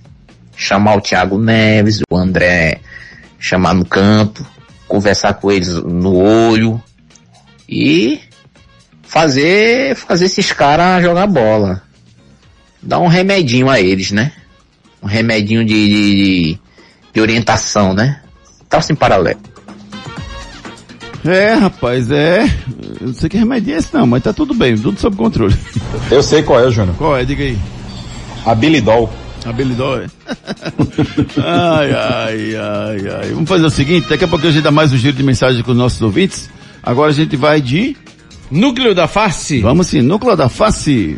Speaker 18: Chamar o Thiago Neves, o André, chamar no canto, conversar com eles no olho e fazer, fazer esses caras jogar bola. Dar um remedinho a eles, né? Um remedinho de, de, de orientação, né? Traço em paralelo.
Speaker 8: É, rapaz, é. Eu não sei que remédio é esse não, mas tá tudo bem, tudo sob controle.
Speaker 11: Eu sei qual é, Júnior.
Speaker 8: Qual é? Diga aí.
Speaker 11: Habilidol.
Speaker 8: Habilidol, é? ai, ai, ai, ai. Vamos fazer o seguinte, daqui a pouco a gente dá mais um giro de mensagem com os nossos ouvintes. Agora a gente vai de...
Speaker 3: Núcleo da face.
Speaker 8: Vamos sim, núcleo da face.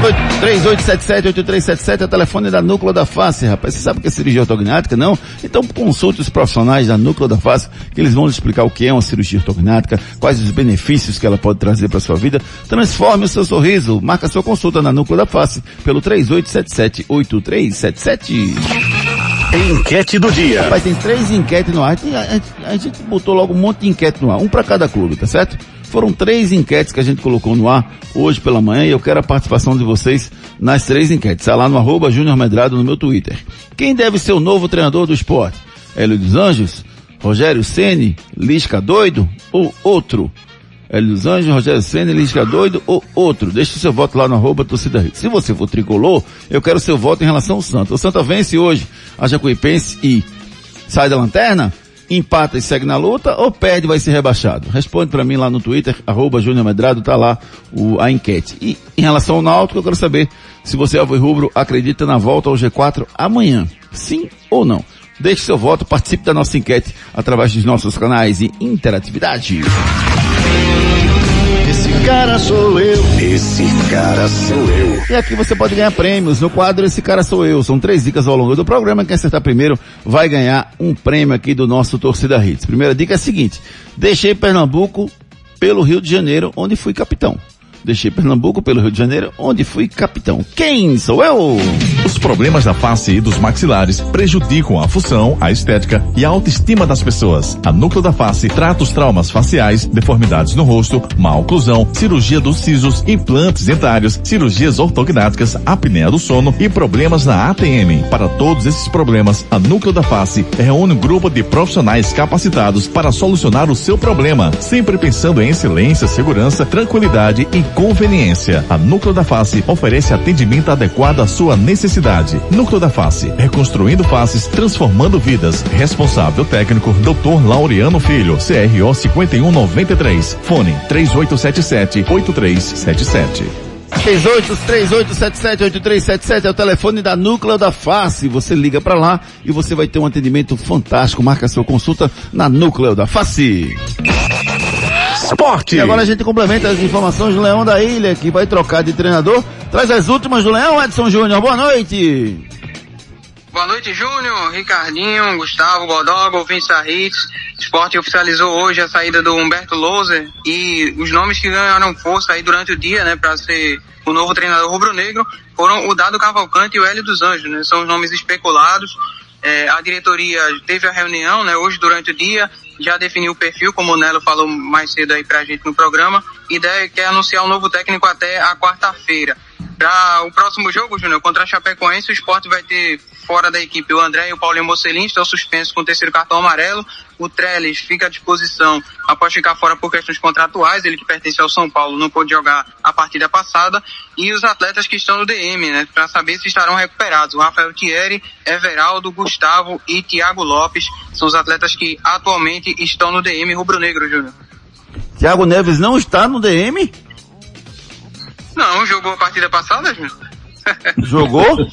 Speaker 8: 3877-8377 é o telefone da Núcleo da Face, rapaz. Você sabe o que é cirurgia ortognática, não? Então consulte os profissionais da Núcleo da Face, que eles vão lhe explicar o que é uma cirurgia ortognática, quais os benefícios que ela pode trazer para sua vida. Transforme o seu sorriso. Marca sua consulta na Núcleo da Face pelo 3877-8377.
Speaker 2: Enquete do dia.
Speaker 8: Rapaz, tem três enquetes no ar. A- a gente botou logo um monte de enquete no ar, um para cada clube, tá certo? Foram três enquetes que a gente colocou no ar hoje pela manhã e eu quero a participação de vocês nas três enquetes. Está lá no arroba Júnior Medrado no meu Twitter. Quem deve ser o novo treinador do esporte? Hélio dos Anjos? Rogério Ceni, Lisca Doido ou outro? Hélio dos Anjos, Rogério Senna, Lisca Doido ou outro. Deixe seu voto lá no arroba torcida Hits. Se você for tricolor, eu quero seu voto em relação ao Santa. O Santa vence hoje a Jacuipense e sai da lanterna, empata e segue na luta ou perde e vai ser rebaixado? Responde para mim lá no Twitter, arroba Júnior Medrado, tá lá o, a enquete. E em relação ao Náutico, eu quero saber se você, Alvo e Rubro, acredita na volta ao G4 amanhã. Sim ou não? Deixe seu voto, participe da nossa enquete através dos nossos canais de interatividade.
Speaker 5: Esse cara sou eu. Esse cara sou eu.
Speaker 8: E aqui você pode ganhar prêmios. No quadro Esse Cara Sou Eu. São três dicas ao longo do programa. Quem acertar primeiro vai ganhar um prêmio aqui do nosso Torcida Hits. Primeira dica é a seguinte. Deixei Pernambuco pelo Rio de Janeiro, onde fui capitão. Deixei Pernambuco pelo Rio de Janeiro, onde fui capitão. Quem sou eu?
Speaker 2: Os problemas da face e dos maxilares prejudicam a função, a estética e a autoestima das pessoas. A Núcleo da Face trata os traumas faciais, deformidades no rosto, má oclusão, cirurgia dos sisos, implantes dentários, cirurgias ortognáticas, apneia do sono e problemas na ATM. Para todos esses problemas, a Núcleo da Face reúne um grupo de profissionais capacitados para solucionar o seu problema, sempre pensando em excelência, segurança, tranquilidade e conveniência. A Núcleo da Face oferece atendimento adequado à sua necessidade. Núcleo da Face, reconstruindo faces, transformando vidas. Responsável técnico, Dr. Laureano Filho, CRO 5193. Fone 3877 8377.
Speaker 8: 3838778377 é o telefone da Núcleo da Face. Você liga pra lá e você vai ter um atendimento fantástico. Marca sua consulta na Núcleo da Face.
Speaker 2: Esporte.
Speaker 8: E agora a gente complementa as informações do Leão da Ilha, que vai trocar de treinador. Traz as últimas do Leão, Edson Júnior. Boa noite.
Speaker 15: Boa noite, Júnior, Ricardinho, Gustavo, Bodoga, ouvintes da Hits. Esporte oficializou hoje a saída do Humberto Loser e os nomes que ganharam força aí durante o dia, né, para ser o novo treinador rubro-negro foram o Dado Cavalcante e o Hélio dos Anjos, né, são os nomes especulados. É, a diretoria teve a reunião, né, hoje durante o dia, já definiu o perfil, como o Nelo falou mais cedo aí pra gente no programa, e ideia quer anunciar um novo técnico até a quarta-feira. Para o próximo jogo, Júnior, contra a Chapecoense, o esporte vai ter fora da equipe o André e o Paulinho Mocelin, estão suspensos com o terceiro cartão amarelo. O Trellis fica à disposição após ficar fora por questões contratuais, ele que pertence ao São Paulo não pôde jogar a partida passada. E os atletas que estão no DM, né, para saber se estarão recuperados. O Rafael Thierry, Everaldo, Gustavo e Thiago Lopes são os atletas que atualmente estão no DM rubro-negro, Júnior.
Speaker 8: Thiago Neves não está no DM?
Speaker 15: Não, jogou a partida passada, Júnior?
Speaker 8: Jogou?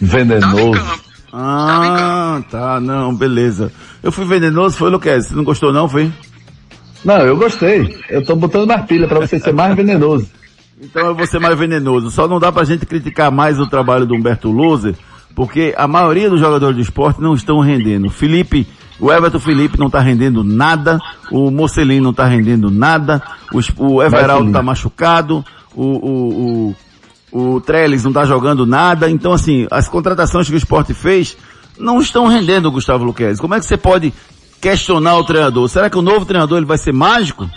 Speaker 10: Venenoso.
Speaker 8: Ah, tá, não, beleza. Eu fui venenoso, foi, Luquez? Você não gostou não, foi?
Speaker 10: Não, eu gostei. Eu tô botando mais pilha pra você ser mais venenoso.
Speaker 8: Então eu vou ser mais venenoso. Só não dá pra gente criticar mais o trabalho do Humberto Loser, porque a maioria dos jogadores de esporte não estão rendendo. Felipe, o Everton Felipe não tá rendendo nada, o Mocelin não tá rendendo nada, o, o Everaldo tá machucado, o, o, o, o Trellis não tá jogando nada. Então assim, as contratações que o esporte fez não estão rendendo, Gustavo Luquez. Como é que você pode questionar o treinador? Será que o novo treinador ele vai ser mágico?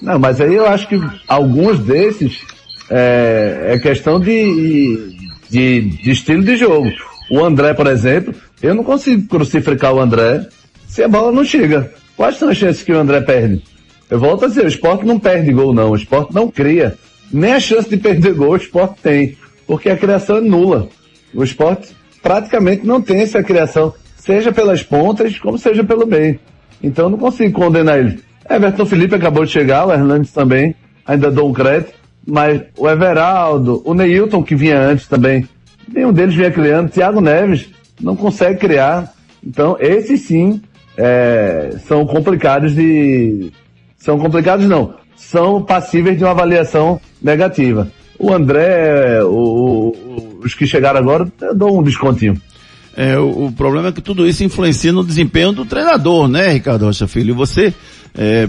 Speaker 10: Não, mas aí eu acho que alguns desses é, é questão de, de, de estilo de jogo. O André, por exemplo, eu não consigo crucificar o André se a bola não chega. Quais são as chances que o André perde? Eu volto a dizer, o esporte não perde gol não, o esporte não cria. Nem a chance de perder gol o esporte tem, porque a criação é nula. O esporte praticamente não tem essa criação, seja pelas pontas, como seja pelo meio. Então eu não consigo condenar ele. Everton Felipe acabou de chegar, o Hernandes também, ainda dou um crédito, mas o Everaldo, o Neilton que vinha antes também, nenhum deles vinha criando, Thiago Neves não consegue criar. Então esses sim é, são complicados de. São complicados não, são passíveis de uma avaliação negativa. O André, o, o, os que chegaram agora, eu dou um descontinho.
Speaker 8: É, o, o, problema é que tudo isso influencia no desempenho do treinador, né, Ricardo Rocha Filho? E você, é,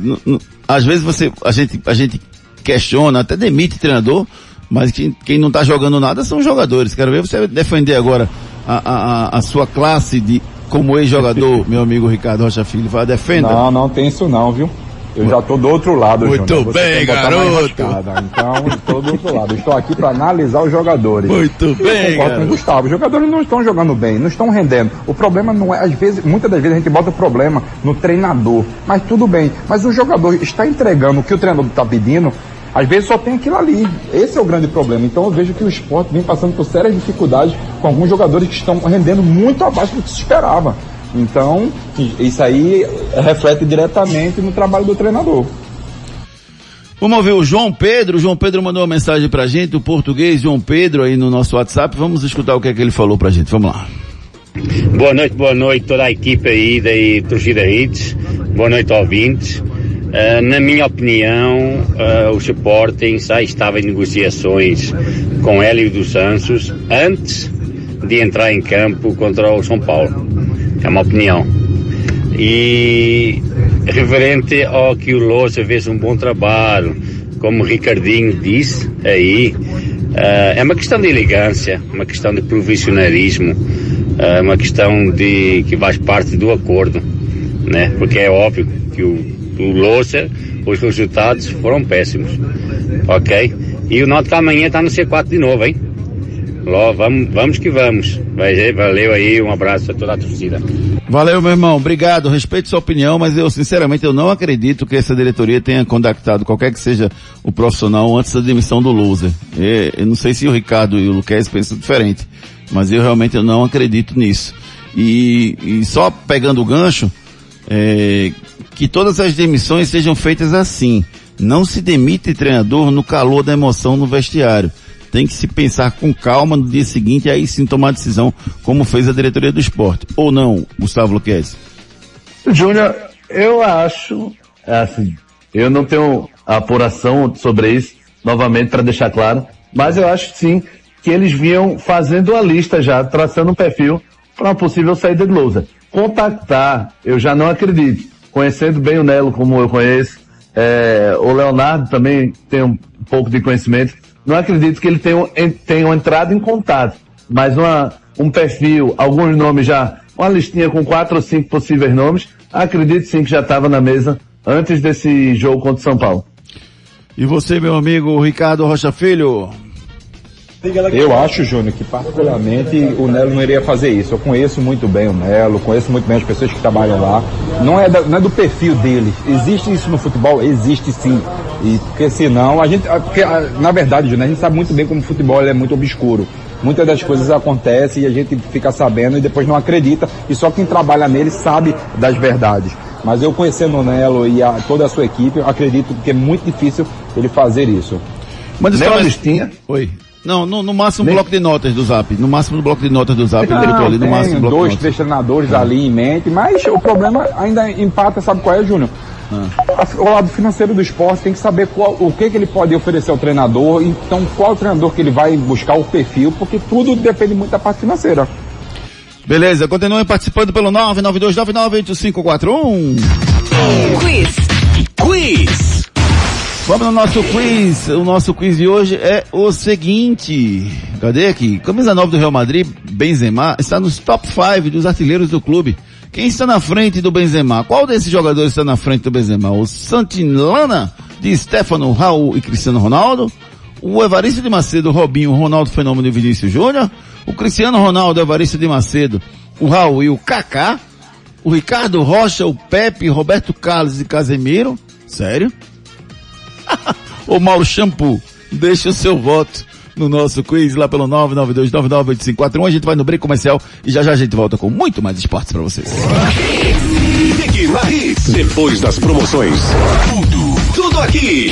Speaker 8: às vezes você, a gente, a gente questiona, até demite treinador, mas quem, quem não está jogando nada são os jogadores. Quero ver você defender agora a, a, a sua classe de como ex-jogador, meu amigo Ricardo Rocha Filho, vai defender.
Speaker 11: Não, não tem isso não, viu? Eu já estou do outro lado,
Speaker 8: Muito
Speaker 11: Júnior.
Speaker 8: Bem, garoto.
Speaker 11: Então, estou do outro lado. Estou aqui para analisar os jogadores.
Speaker 8: Muito
Speaker 11: Eu
Speaker 8: bem,
Speaker 11: com o. Gustavo. Os jogadores não estão jogando bem, não estão rendendo. O problema não é, às vezes, muitas das vezes a gente bota o problema no treinador. Mas tudo bem. Mas o jogador está entregando o que o treinador está pedindo. Às vezes só tem aquilo ali. Esse é o grande problema. Então eu vejo que o esporte vem passando por sérias dificuldades com alguns jogadores que estão rendendo muito abaixo do que se esperava. Então, isso aí reflete diretamente no trabalho do treinador.
Speaker 8: Vamos ouvir o João Pedro. O João Pedro mandou uma mensagem pra gente, o português João Pedro aí no nosso WhatsApp. Vamos escutar o que é que ele falou pra gente. Vamos lá.
Speaker 19: Boa noite, boa noite toda a equipe aí da Torcida Hits. Boa noite ouvintes. Ah, na minha opinião, ah, o Sporting já estava em negociações com Hélio dos Santos antes de entrar em campo contra o São Paulo. É uma opinião. E referente ao que o Lousa fez um bom trabalho, como o Ricardinho disse aí, ah, é uma questão de elegância, uma questão de profissionalismo, é uma questão de que faz parte do acordo, né? Porque é óbvio que o, o Louça, os resultados foram péssimos, ok? E o Náutico amanhã está no C4 de novo, hein? Ló, vamos, vamos que vamos. Valeu aí, um abraço a toda a torcida.
Speaker 8: Valeu, meu irmão. Obrigado. Respeito sua opinião, mas eu, sinceramente, eu não acredito que essa diretoria tenha contactado qualquer que seja o profissional antes da demissão do loser. Eu não sei se o Ricardo e o Luquez pensam diferente, mas eu realmente eu não acredito nisso. E, e só pegando o gancho, é, que todas as demissões sejam feitas assim. Não se demite treinador no calor da emoção no vestiário. Tem que se pensar com calma no dia seguinte e aí sim tomar decisão, como fez a diretoria do esporte. Ou não, Gustavo Luquez?
Speaker 10: Júnior, eu acho, assim, eu não tenho apuração sobre isso, novamente para deixar claro, mas eu acho sim que eles vinham fazendo a lista já, traçando um perfil para uma possível saída de lousa. Contactar, eu já não acredito. Conhecendo bem o Nelo como eu conheço, é, o Leonardo também tem um pouco de conhecimento. Não acredito que ele tenha, tenha entrado em contato, mas uma, um perfil, alguns nomes já, uma listinha com quatro ou cinco possíveis nomes, acredito sim que já estava na mesa antes desse jogo contra o São Paulo.
Speaker 8: E você, meu amigo Ricardo Rocha Filho?
Speaker 11: Eu acho, Júnior, que particularmente o Nelo não iria fazer isso. Eu conheço muito bem o Nelo, conheço muito bem as pessoas que trabalham lá. Não é, da- não é do perfil dele. Existe isso no futebol? Existe sim. E porque senão, a gente. ah, Porque, ah, na verdade, Júnior, a gente sabe muito bem como o futebol é muito obscuro. Muitas das coisas acontecem e a gente fica sabendo e depois não acredita. E só quem trabalha nele sabe das verdades. Mas eu conhecendo o Nelo e a- toda a sua equipe, eu acredito que é muito difícil ele fazer isso.
Speaker 10: Nem
Speaker 8: só
Speaker 10: uma listinha?
Speaker 8: Oi. Não, no, no máximo
Speaker 11: Nem-
Speaker 8: bloco de notas do zap. No máximo no bloco de notas do zap.
Speaker 11: Não,
Speaker 8: ali, no
Speaker 11: tem
Speaker 8: máximo bloco
Speaker 11: dois,
Speaker 8: de notas.
Speaker 11: três treinadores ali em mente, mas o problema ainda empata, sabe qual é, Júnior?
Speaker 8: Ah.
Speaker 11: O lado financeiro do esporte tem que saber qual, o que, que ele pode oferecer ao treinador, então qual treinador que ele vai buscar o perfil, porque tudo depende muito da parte financeira.
Speaker 8: Beleza, continuem participando pelo 992998541.
Speaker 1: Quiz.
Speaker 8: Quiz. Vamos no nosso quiz. O nosso quiz de hoje é o seguinte. Cadê aqui? Camisa 9 do Real Madrid, Benzema, está nos top 5 dos artilheiros do clube. Quem está na frente do Benzema? Qual desses jogadores está na frente do Benzema? O Santilana, de Stefano, Raul e Cristiano Ronaldo? O Evaristo de Macedo, Robinho, Ronaldo Fenômeno e Vinícius Júnior? O Cristiano Ronaldo, Evaristo de Macedo, o Raul e o Kaká? O Ricardo Rocha, o Pepe, Roberto Carlos e Casemiro? Sério? o Mauro Shampoo, deixa o seu voto no nosso quiz lá pelo 992998541. A gente vai no break comercial e já já a gente volta com muito mais esportes para vocês.
Speaker 5: Depois das promoções. Tudo, tudo aqui.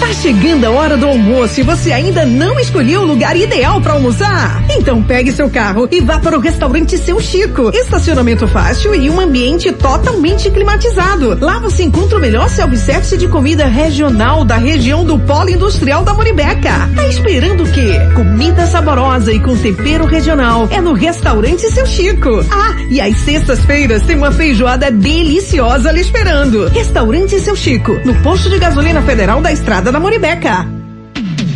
Speaker 1: Tá chegando a hora do almoço e você ainda não escolheu o lugar ideal para almoçar? Então pegue seu carro e vá para o restaurante Seu Chico. Estacionamento fácil e um ambiente totalmente climatizado. Lá você encontra o melhor self-service de comida regional da região do Polo Industrial da Moribeca. Tá esperando o quê? Comida saborosa e com tempero regional. É no restaurante Seu Chico. Ah, e às sextas-feiras tem uma feijoada deliciosa lhe esperando. Restaurante Seu Chico, no posto de gasolina federal da Estrada da Moribeca.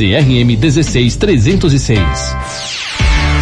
Speaker 3: CRM 16306.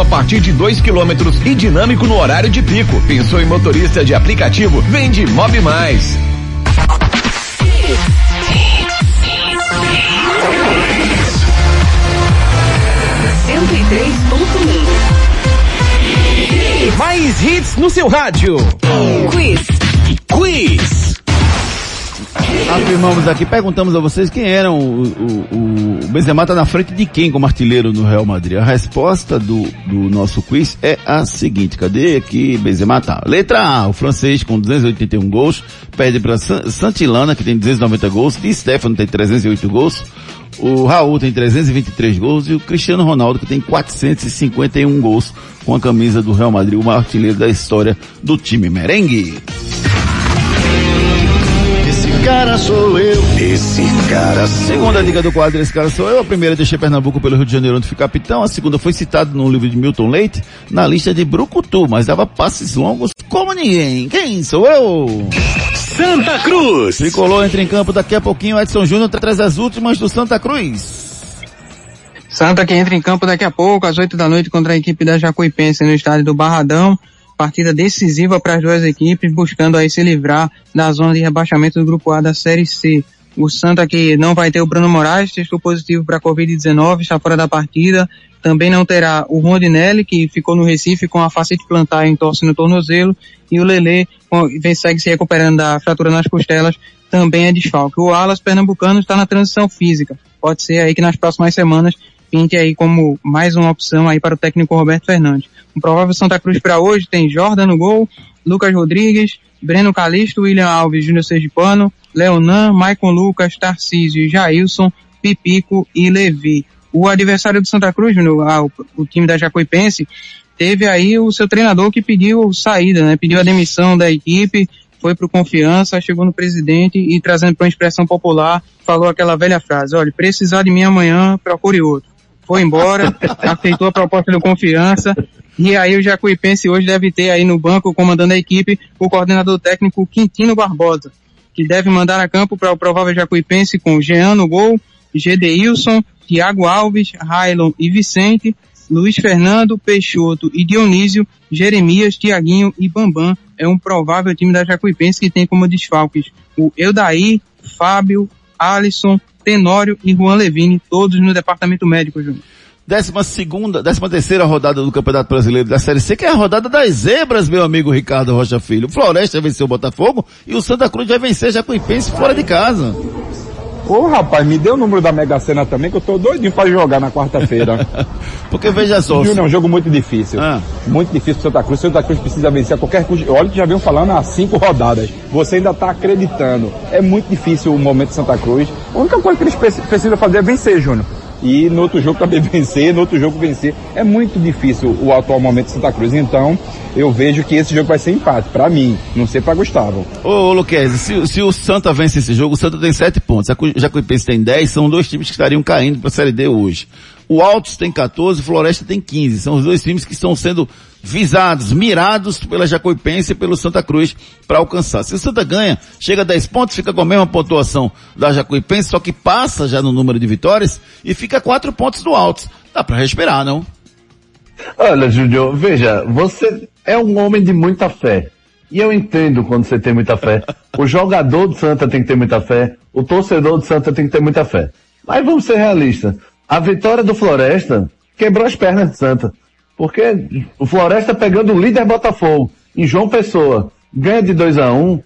Speaker 20: a partir de 2 quilômetros e dinâmico no horário de pico. Pensou em motorista de aplicativo? Vem de Mob Mais.
Speaker 6: Mais hits no seu rádio.
Speaker 1: Quiz.
Speaker 6: Quiz.
Speaker 8: Afirmamos aqui, perguntamos a vocês quem eram o, o, o Benzema tá na frente de quem como artilheiro no Real Madrid. A resposta do, do nosso quiz é a seguinte, cadê aqui Benzema tá? Letra A, o francês com 281 gols, perde para Santilana que tem 290 gols, Di Stefano tem 308 gols, o Raul tem 323 gols e o Cristiano Ronaldo que tem 451 gols com a camisa do Real Madrid, o maior artilheiro da história do time merengue.
Speaker 5: Esse
Speaker 8: cara sou eu. Esse cara sou Segunda dica do quadro, esse cara sou eu. A primeira deixei Pernambuco pelo Rio de Janeiro onde fui capitão. A segunda foi citada no livro de Milton Leite, na lista de Brucutu, mas dava passes longos como ninguém. Quem sou eu?
Speaker 5: Santa Cruz.
Speaker 8: Tricolor entra em campo daqui a pouquinho. Edson Júnior traz as últimas do Santa Cruz.
Speaker 15: Santa que entra em campo daqui a pouco, às 8 da noite, contra a equipe da Jacuipense no estádio do Barradão. Partida decisiva para as duas equipes, buscando aí se livrar da zona de rebaixamento do Grupo A da Série C. O Santa que não vai ter o Bruno Moraes, testou positivo para a Covid-19, está fora da partida. Também não terá o Rondinelli, que ficou no Recife com a facete plantar em torce no tornozelo. E o Lele vem segue se recuperando da fratura nas costelas, também é desfalque. O Alas Pernambucano está na transição física. Pode ser aí que nas próximas semanas pinte aí como mais uma opção aí para o técnico Roberto Fernandes. O provável Santa Cruz para hoje tem Jordan no gol, Lucas Rodrigues, Breno Calixto, William Alves, Júnior Sergipano, Leonan, Maicon Lucas, Tarcísio, Jailson, Pipico e Levi. O adversário do Santa Cruz, ah, o, o time da Jacuipense, teve aí o seu treinador que pediu saída, né? Pediu a demissão da equipe, foi pro confiança, chegou no presidente e trazendo para uma expressão popular, falou aquela velha frase, olha, precisar de mim amanhã, procure outro foi embora, aceitou a proposta do confiança, e aí o Jacuipense hoje deve ter aí no banco, comandando a equipe, o coordenador técnico Quintino Barbosa, que deve mandar a campo para o provável Jacuipense com Jean no gol, Gedeilson, Thiago Alves, Railon e Vicente, Luiz Fernando, Peixoto e Dionísio, Jeremias, Tiaguinho e Bambam. É um provável time da Jacuipense que tem como desfalques o Eudaí, Fábio, Alisson, Tenório e Juan Levine, todos no departamento médico, Júnior.
Speaker 8: Décima segunda, décima terceira rodada do Campeonato Brasileiro da Série C, que é a rodada das zebras, meu amigo Ricardo Rocha Filho. O Floresta venceu o Botafogo e o Santa Cruz vai vencer Jacuipense fora de casa.
Speaker 11: Ô rapaz, me deu o número da Mega Sena também, que eu tô doidinho pra jogar na quarta-feira.
Speaker 8: Porque veja só.
Speaker 11: Júnior, é um jogo muito difícil. Ah. Muito difícil pro Santa Cruz. O Santa Cruz precisa vencer a qualquer custo. Olha que já venho falando há cinco rodadas. Você ainda tá acreditando. É muito difícil o momento de Santa Cruz. A única coisa que eles precisam fazer é vencer, Júnior e no outro jogo também vencer, no outro jogo vencer. É muito difícil o atual momento de Santa Cruz. Então, eu vejo que esse jogo vai ser empate, para mim, não sei para Gustavo.
Speaker 8: Ô, ô Luquez, se, se, o Santa vence esse jogo, o Santa tem sete pontos. Já que o Ipense tem 10, são dois times que estariam caindo para a Série D hoje. O Altos tem 14, o Floresta tem 15. São os dois times que estão sendo visados, mirados pela Jacuipense e pelo Santa Cruz para alcançar. Se o Santa ganha, chega a 10 pontos, fica com a mesma pontuação da Jacuipense, só que passa já no número de vitórias e fica 4 pontos do Altos. Dá para respirar, não?
Speaker 10: Olha, Júnior, veja, você é um homem de muita fé. E eu entendo quando você tem muita fé. O jogador do Santa tem que ter muita fé. O torcedor do Santa tem que ter muita fé. Mas vamos ser realistas. A vitória do Floresta quebrou as pernas do Santa. Porque o Floresta pegando o líder Botafogo em João Pessoa, ganha de 2 a 1 um,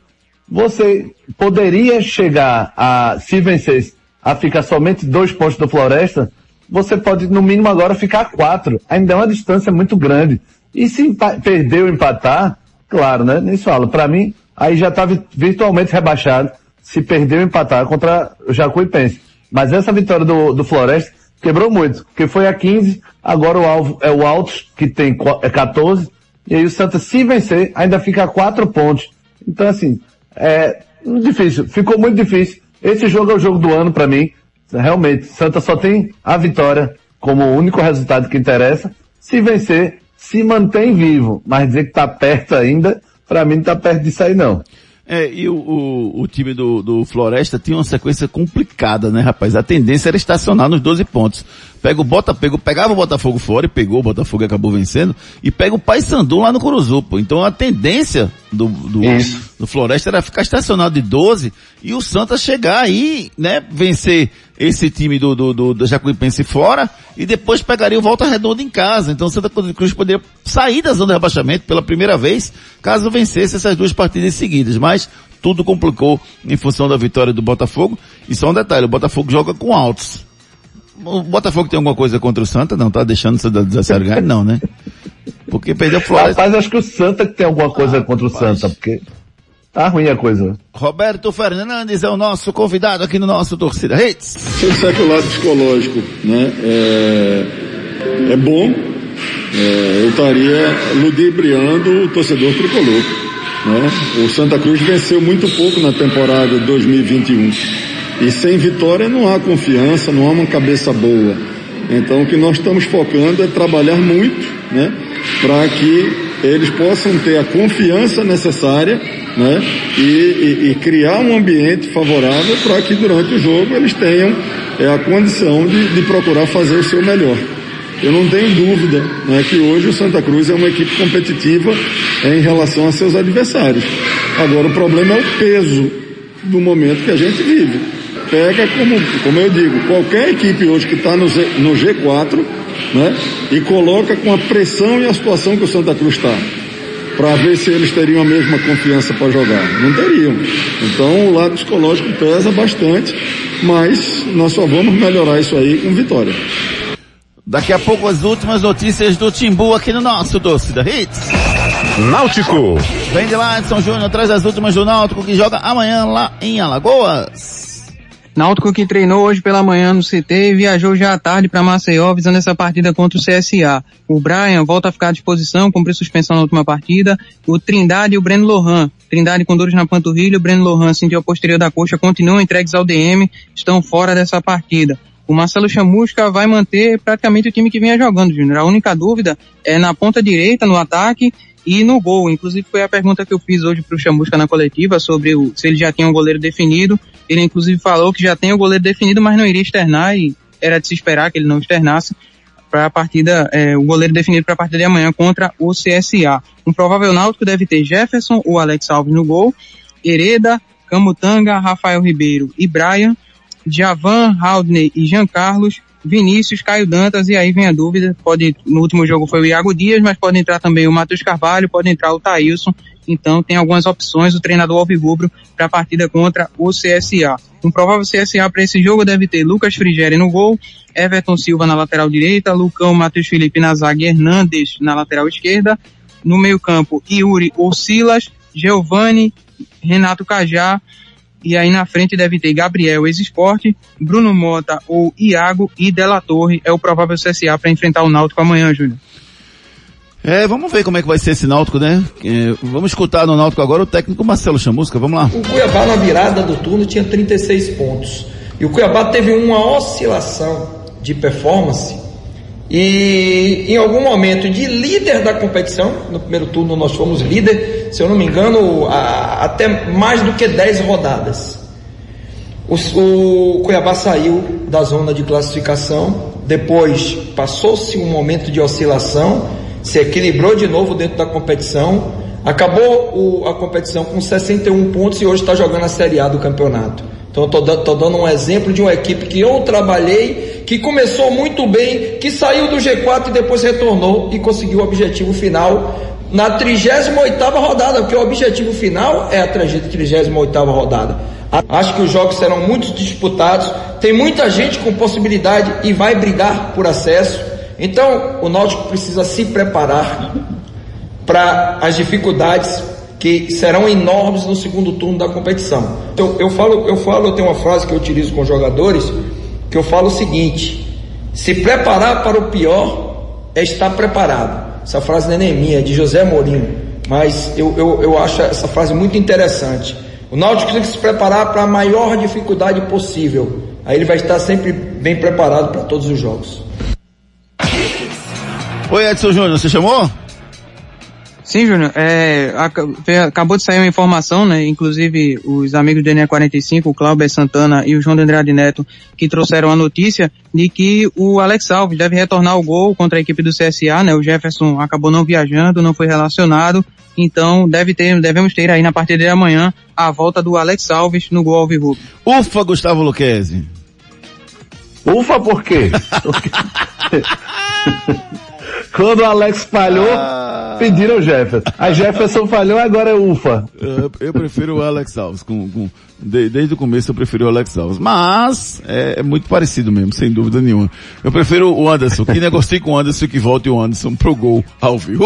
Speaker 10: você poderia chegar a, se vencesse, a ficar somente dois pontos do Floresta, você pode no mínimo agora ficar quatro. Ainda é uma distância muito grande. E se perder ou empatar, claro, né? Nem se fala. Para mim, aí já estava virtualmente rebaixado se perder ou empatar contra o Jacuipense. Mas essa vitória do, do Floresta quebrou muito, porque foi a 15, agora o alvo é o Altos, que tem é 14, e aí o Santa, se vencer, ainda fica a 4 pontos. Então, assim, é difícil, ficou muito difícil. Esse jogo é o jogo do ano para mim. Realmente, Santa só tem a vitória como o único resultado que interessa. Se vencer, se mantém vivo, mas dizer que está perto ainda, para mim não está perto disso aí não.
Speaker 8: É, e o, o, o, time do, do Floresta tinha uma sequência complicada, né, rapaz? A tendência era estacionar nos 12 pontos. Pega o Botafogo, pegava o Botafogo fora e pegou o Botafogo e acabou vencendo. E pega o Paysandu lá no Curuzupo. Então a tendência do, do, do, Floresta era ficar estacionado de 12 e o Santa chegar aí, né, vencer esse time do, do, do, do Jacuipense fora e depois pegaria o Volta Redonda em casa. Então o Santa Cruz poderia sair da zona de rebaixamento pela primeira vez caso vencesse essas duas partidas seguidas. Mas tudo complicou em função da vitória do Botafogo. E só um detalhe, o Botafogo joga com altos. O Botafogo tem alguma coisa contra o Santa? Não, tá deixando o Desacerto ganhar? Não, né? Porque perdeu o
Speaker 10: Floresta. Rapaz, acho que o Santa que tem alguma coisa ah, contra o rapaz. Santa, porque tá ruim a coisa.
Speaker 8: Roberto Fernandes é o nosso convidado aqui no nosso Torcida Hits.
Speaker 21: Você sabe o lado psicológico, né? É, é bom. É, eu estaria ludibriando o torcedor tricolor. Né? O Santa Cruz venceu muito pouco na temporada 2021. E sem vitória não há confiança, não há uma cabeça boa. Então o que nós estamos focando é trabalhar muito, né? Para que eles possam ter a confiança necessária, né? E, e, e criar um ambiente favorável para que durante o jogo eles tenham é, a condição de, de procurar fazer o seu melhor. Eu não tenho dúvida né, que hoje o Santa Cruz é uma equipe competitiva em relação a seus adversários. Agora, o problema é o peso do momento que a gente vive. Pega, como, como eu digo, qualquer equipe hoje que está no, no G4 né, e coloca com a pressão e a situação que o Santa Cruz está para ver se eles teriam a mesma confiança para jogar. Não teriam. Então o lado psicológico pesa bastante, mas nós só vamos melhorar isso aí com vitória.
Speaker 8: Daqui a pouco as últimas notícias do Timbu aqui no nosso Doce da Hits.
Speaker 22: Náutico.
Speaker 8: Vem de lá, Edson Júnior, traz as últimas do Náutico que joga amanhã lá em Alagoas.
Speaker 15: Náutico que treinou hoje pela manhã no CT e viajou já à tarde para Maceió visando essa partida contra o CSA. O Brian volta a ficar à disposição, cumpriu suspensão na última partida. O Trindade e o Breno Lohan. Trindade com dores na panturrilha, o Breno Lohan sentiu a posterior da coxa, continuam entregues ao DM, estão fora dessa partida o Marcelo Chamusca vai manter praticamente o time que vinha jogando, Júnior. A única dúvida é na ponta direita, no ataque e no gol. Inclusive foi a pergunta que eu fiz hoje para o Chamusca na coletiva sobre o, se ele já tinha um goleiro definido. Ele inclusive falou que já tem o goleiro definido, mas não iria externar e era de se esperar que ele não externasse para a partida, é, o goleiro definido para a partida de amanhã contra o CSA. Um provável náutico deve ter Jefferson ou Alex Alves no gol, Hereda, Camutanga, Rafael Ribeiro e Brian, Javan, Haldney e Jean Carlos, Vinícius, Caio Dantas, e aí vem a dúvida, pode, no último jogo foi o Iago Dias, mas pode entrar também o Matheus Carvalho, pode entrar o Thailson, então tem algumas opções o treinador Alvirrubro para a partida contra o CSA. Um provável CSA para esse jogo deve ter Lucas Frigeri no gol, Everton Silva na lateral direita, Lucão, Matheus Felipe na zaga e Hernandes na lateral esquerda, no meio campo Yuri ou Silas, Giovanni, Renato Cajá, e aí na frente deve ter Gabriel, ex-esporte, Bruno Mota ou Iago e Della Torre é o provável CSA para enfrentar o Náutico amanhã, Júnior.
Speaker 8: É, vamos ver como é que vai ser esse Náutico, né? É, vamos escutar no Náutico agora o técnico Marcelo Chamusca, vamos lá.
Speaker 23: O Cuiabá na virada do turno tinha 36 pontos. E o Cuiabá teve uma oscilação de performance e em algum momento de líder da competição, no primeiro turno nós fomos líder, se eu não me engano, a, até mais do que 10 rodadas. O, o Cuiabá saiu da zona de classificação, depois passou-se um momento de oscilação, se equilibrou de novo dentro da competição, acabou o, a competição com 61 pontos e hoje está jogando a Série A do campeonato. Então estou dando um exemplo de uma equipe que eu trabalhei, que começou muito bem, que saiu do G4 e depois retornou e conseguiu o objetivo final na 38 rodada, porque o objetivo final é a 38 rodada. Acho que os jogos serão muito disputados, tem muita gente com possibilidade e vai brigar por acesso. Então, o Náutico precisa se preparar para as dificuldades que serão enormes no segundo turno da competição. Então, eu falo, eu falo, eu tenho uma frase que eu utilizo com jogadores, que eu falo o seguinte: se preparar para o pior é estar preparado. Essa frase não é minha, é de José Mourinho, mas eu, eu, eu acho essa frase muito interessante. O Náutico tem que se preparar para a maior dificuldade possível. Aí ele vai estar sempre bem preparado para todos os jogos.
Speaker 8: Oi, Edson Júnior, você chamou?
Speaker 15: Sim, Júnior, é, acabou de sair uma informação, né? Inclusive os amigos do NE 45, o Cláudio Santana e o João de Andrade Neto, que trouxeram a notícia de que o Alex Alves deve retornar ao gol contra a equipe do CSA, né? O Jefferson acabou não viajando, não foi relacionado, então deve ter, devemos ter aí na partida de amanhã a volta do Alex Alves no gol ao vivo.
Speaker 8: Ufa, Gustavo Luquezzi.
Speaker 10: Ufa por quê? Quando o Alex falhou, ah. pediram o Jefferson. A Jefferson falhou, agora é ufa.
Speaker 8: Eu, eu prefiro o Alex Alves. Com, com, de, desde o começo eu preferi o Alex Alves. Mas é, é, muito parecido mesmo, sem dúvida nenhuma. Eu prefiro o Anderson. Que negocie com o Anderson que volte o Anderson pro gol ao vivo,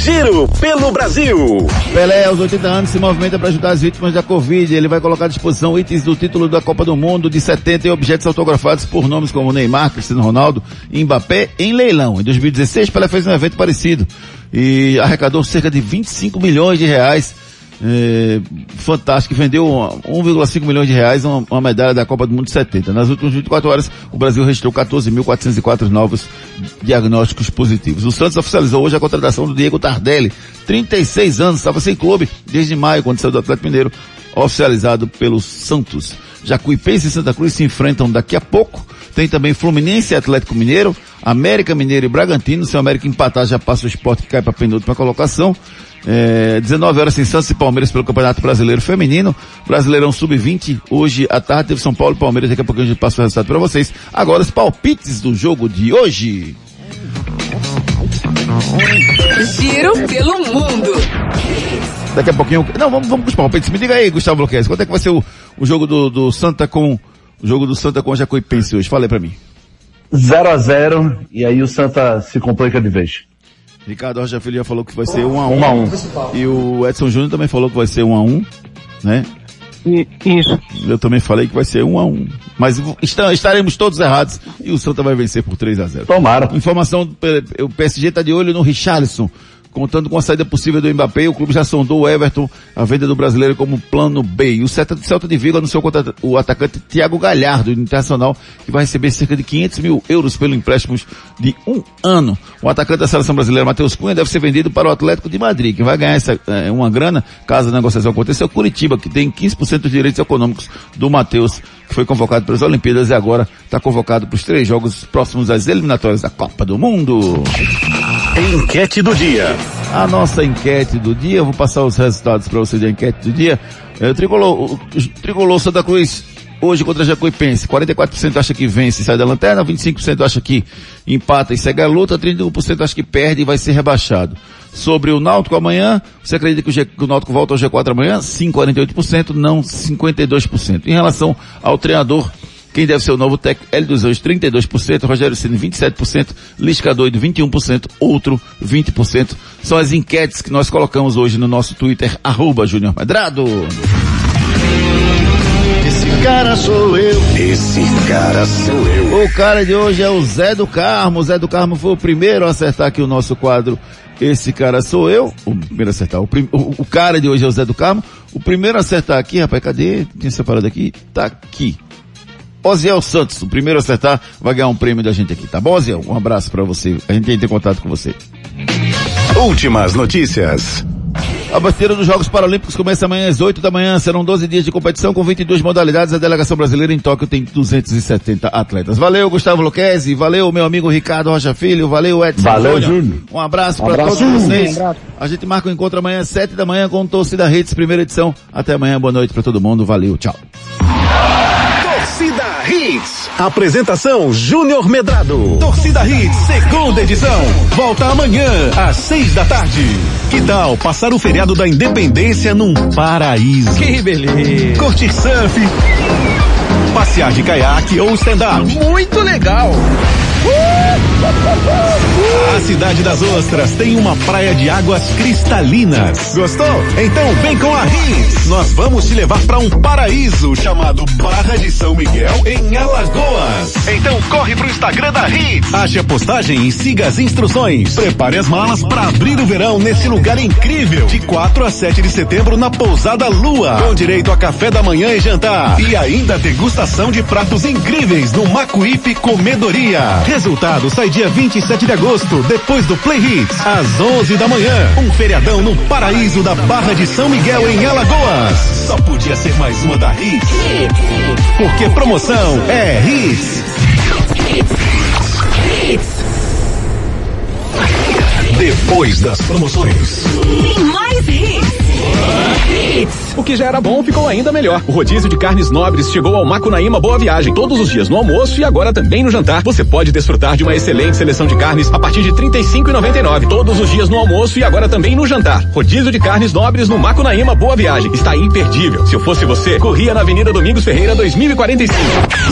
Speaker 5: Giro pelo Brasil.
Speaker 8: Pelé, aos 80 anos, se movimenta para ajudar as vítimas da Covid. Ele vai colocar à disposição itens do título da Copa do Mundo de 70 e objetos autografados por nomes como Neymar, Cristiano Ronaldo e Mbappé em leilão. Em 2016, Pelé fez um evento parecido e arrecadou cerca de 25 milhões de reais é, fantástico, vendeu 1,5 milhões de reais uma, uma, medalha da Copa do Mundo de 70. Nas últimas 24 horas, o Brasil registrou 14.404 novos diagnósticos positivos. O Santos oficializou hoje a contratação do Diego Tardelli, 36 anos, estava sem clube desde maio, quando saiu do Atlético Mineiro, oficializado pelo Santos. Jacuipense e Santa Cruz se enfrentam daqui a pouco. Tem também Fluminense e Atlético Mineiro, América Mineiro e Bragantino. Se o América empatar, já passa o esporte que cai para a penúltima colocação. É, 19 horas em Santos e Palmeiras pelo Campeonato Brasileiro Feminino. Brasileirão Sub-20. Hoje à tarde teve São Paulo e Palmeiras. Daqui a pouco a gente passa o resultado para vocês. Agora os palpites do jogo de hoje.
Speaker 24: Giro pelo mundo.
Speaker 8: Daqui a pouquinho. Não, vamos, vamos com os palpites. Me diga aí, Gustavo Luquez, quanto é que vai ser o, o jogo do, do Santa com. O jogo do Santa com o Jacuipense hoje? Fala aí pra mim.
Speaker 10: 0 a 0 e aí o Santa se complica de vez.
Speaker 8: Ricardo Rocha Filho já falou que vai ser 1 a 1 1 a 1 E o Edson Júnior também falou que vai ser 1 a 1 né?
Speaker 25: Isso.
Speaker 8: Eu também falei que vai ser 1 a 1 Mas estaremos todos errados e o Santa vai vencer por 3 a 0
Speaker 10: Tomara.
Speaker 8: Informação, o PSG está de olho no Richarlison contando com a saída possível do Mbappé, o clube já sondou o Everton, a venda do brasileiro como plano B. E o Celta, Celta de Vigo anunciou contra o atacante Thiago Galhardo, do Internacional, que vai receber cerca de 500 mil euros pelo empréstimo de um ano. O atacante da seleção brasileira, Matheus Cunha, deve ser vendido para o Atlético de Madrid, que vai ganhar essa, é, uma grana, caso a negociação aconteça, é o Curitiba, que tem 15% dos direitos econômicos do Matheus, que foi convocado para as Olimpíadas e agora está convocado para os três jogos próximos às eliminatórias da Copa do Mundo.
Speaker 5: Enquete do dia.
Speaker 8: A nossa enquete do dia, vou passar os resultados para você da enquete do dia. É, Tricolor, Tricolor Santa Cruz hoje contra Jacuipense. 44% acha que vence e sai da lanterna, 25% acha que empata e segue a luta, 31% acha que perde e vai ser rebaixado. Sobre o Náutico amanhã, você acredita que o, G, que o Náutico volta ao G4 amanhã? Sim, 48%, não 52%. Em relação ao treinador, quem deve ser o novo técnico? Hélio dos Anjos, 32%, Rogério Ceni 27%, Lisca Doido, 21%, outro, 20%. São as enquetes que nós colocamos hoje no nosso Twitter, arroba Júnior Medrado.
Speaker 5: Esse cara sou eu. Esse cara sou eu.
Speaker 8: O cara de hoje é o Zé do Carmo. O Zé do Carmo foi o primeiro a acertar aqui o nosso quadro. Esse cara sou eu. O primeiro a acertar. O, prim... o, o cara de hoje é o Zé do Carmo. O primeiro a acertar aqui, rapaz, cadê? Tinha separado aqui? Tá aqui. Oziel Santos, o primeiro a acertar, vai ganhar um prêmio da gente aqui, tá bom, Oziel? Um abraço para você. A gente tem que ter contato com você.
Speaker 5: Últimas notícias.
Speaker 8: A bateria dos Jogos Paralímpicos começa amanhã às 8 da manhã. Serão 12 dias de competição com 22 modalidades. A delegação brasileira em Tóquio tem 270 atletas. Valeu, Gustavo Luquezzi. Valeu, meu amigo Ricardo Rocha Filho. Valeu, Edson
Speaker 10: Valeu, Júnior.
Speaker 8: Um abraço
Speaker 10: Um
Speaker 8: para todos
Speaker 10: Júnior.
Speaker 8: vocês.
Speaker 10: Um.
Speaker 8: A gente marca o encontro amanhã às 7 da manhã com Torcida Hits, primeira edição. Até amanhã, boa noite para todo mundo. Valeu, tchau.
Speaker 5: Hits. Apresentação Júnior Medrado. Torcida Hits, segunda edição. Volta amanhã, às seis da tarde. Que tal passar o feriado da independência num paraíso?
Speaker 3: Que beleza.
Speaker 5: Curtir surf, passear de caiaque ou stand-up.
Speaker 3: Muito legal.
Speaker 5: A cidade das ostras tem uma praia de águas cristalinas. Gostou? Então vem com a Rins. Nós vamos te levar para um paraíso chamado Barra de São Miguel em Alagoas. Então corre pro Instagram da Rins. Ache a postagem e siga as instruções. Prepare as malas para abrir o verão nesse lugar incrível. De 4 a 7 de setembro na Pousada Lua. Com direito a café da manhã e jantar. E ainda degustação de pratos incríveis no Macuípe Comedoria. Resultado sai dia 27 de agosto, depois do Play Hits, às 11 da manhã. Um feriadão no paraíso da Barra de São Miguel em Alagoas. Só podia ser mais uma da Hits. Porque promoção é Hits. Depois das promoções.
Speaker 24: Mais hits.
Speaker 3: O
Speaker 26: que já era bom ficou ainda melhor. O rodízio de carnes nobres chegou ao Macunaíma Boa Viagem. Todos os dias no almoço e agora também no jantar. Você pode desfrutar de uma excelente seleção de carnes a partir de R$ 35,99. Todos os dias no almoço e agora também no jantar. Rodízio de carnes nobres no Macunaíma Boa Viagem. Está imperdível. Se eu fosse você, corria na Avenida Domingos Ferreira 2045.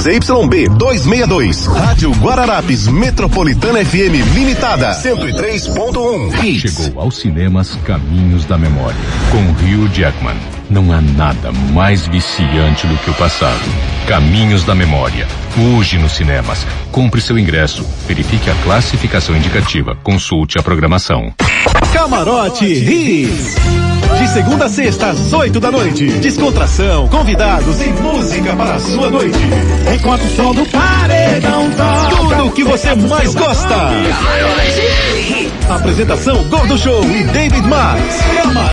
Speaker 5: ZYB 262, Rádio Guararapes Metropolitana FM Limitada, 103.1.
Speaker 27: Chegou aos cinemas Caminhos da Memória, com Hugh Jackman. Não há nada mais viciante do que o passado. Caminhos da Memória. Hoje nos cinemas. Compre seu ingresso. Verifique a classificação indicativa. Consulte a programação.
Speaker 5: Camarote Hits. De segunda a sexta, às 8 da noite. Descontração, convidados e música para a sua noite. Enquanto o som do paredão toca. Tudo o que você mais gosta. Apresentação Gordo Show e David Max.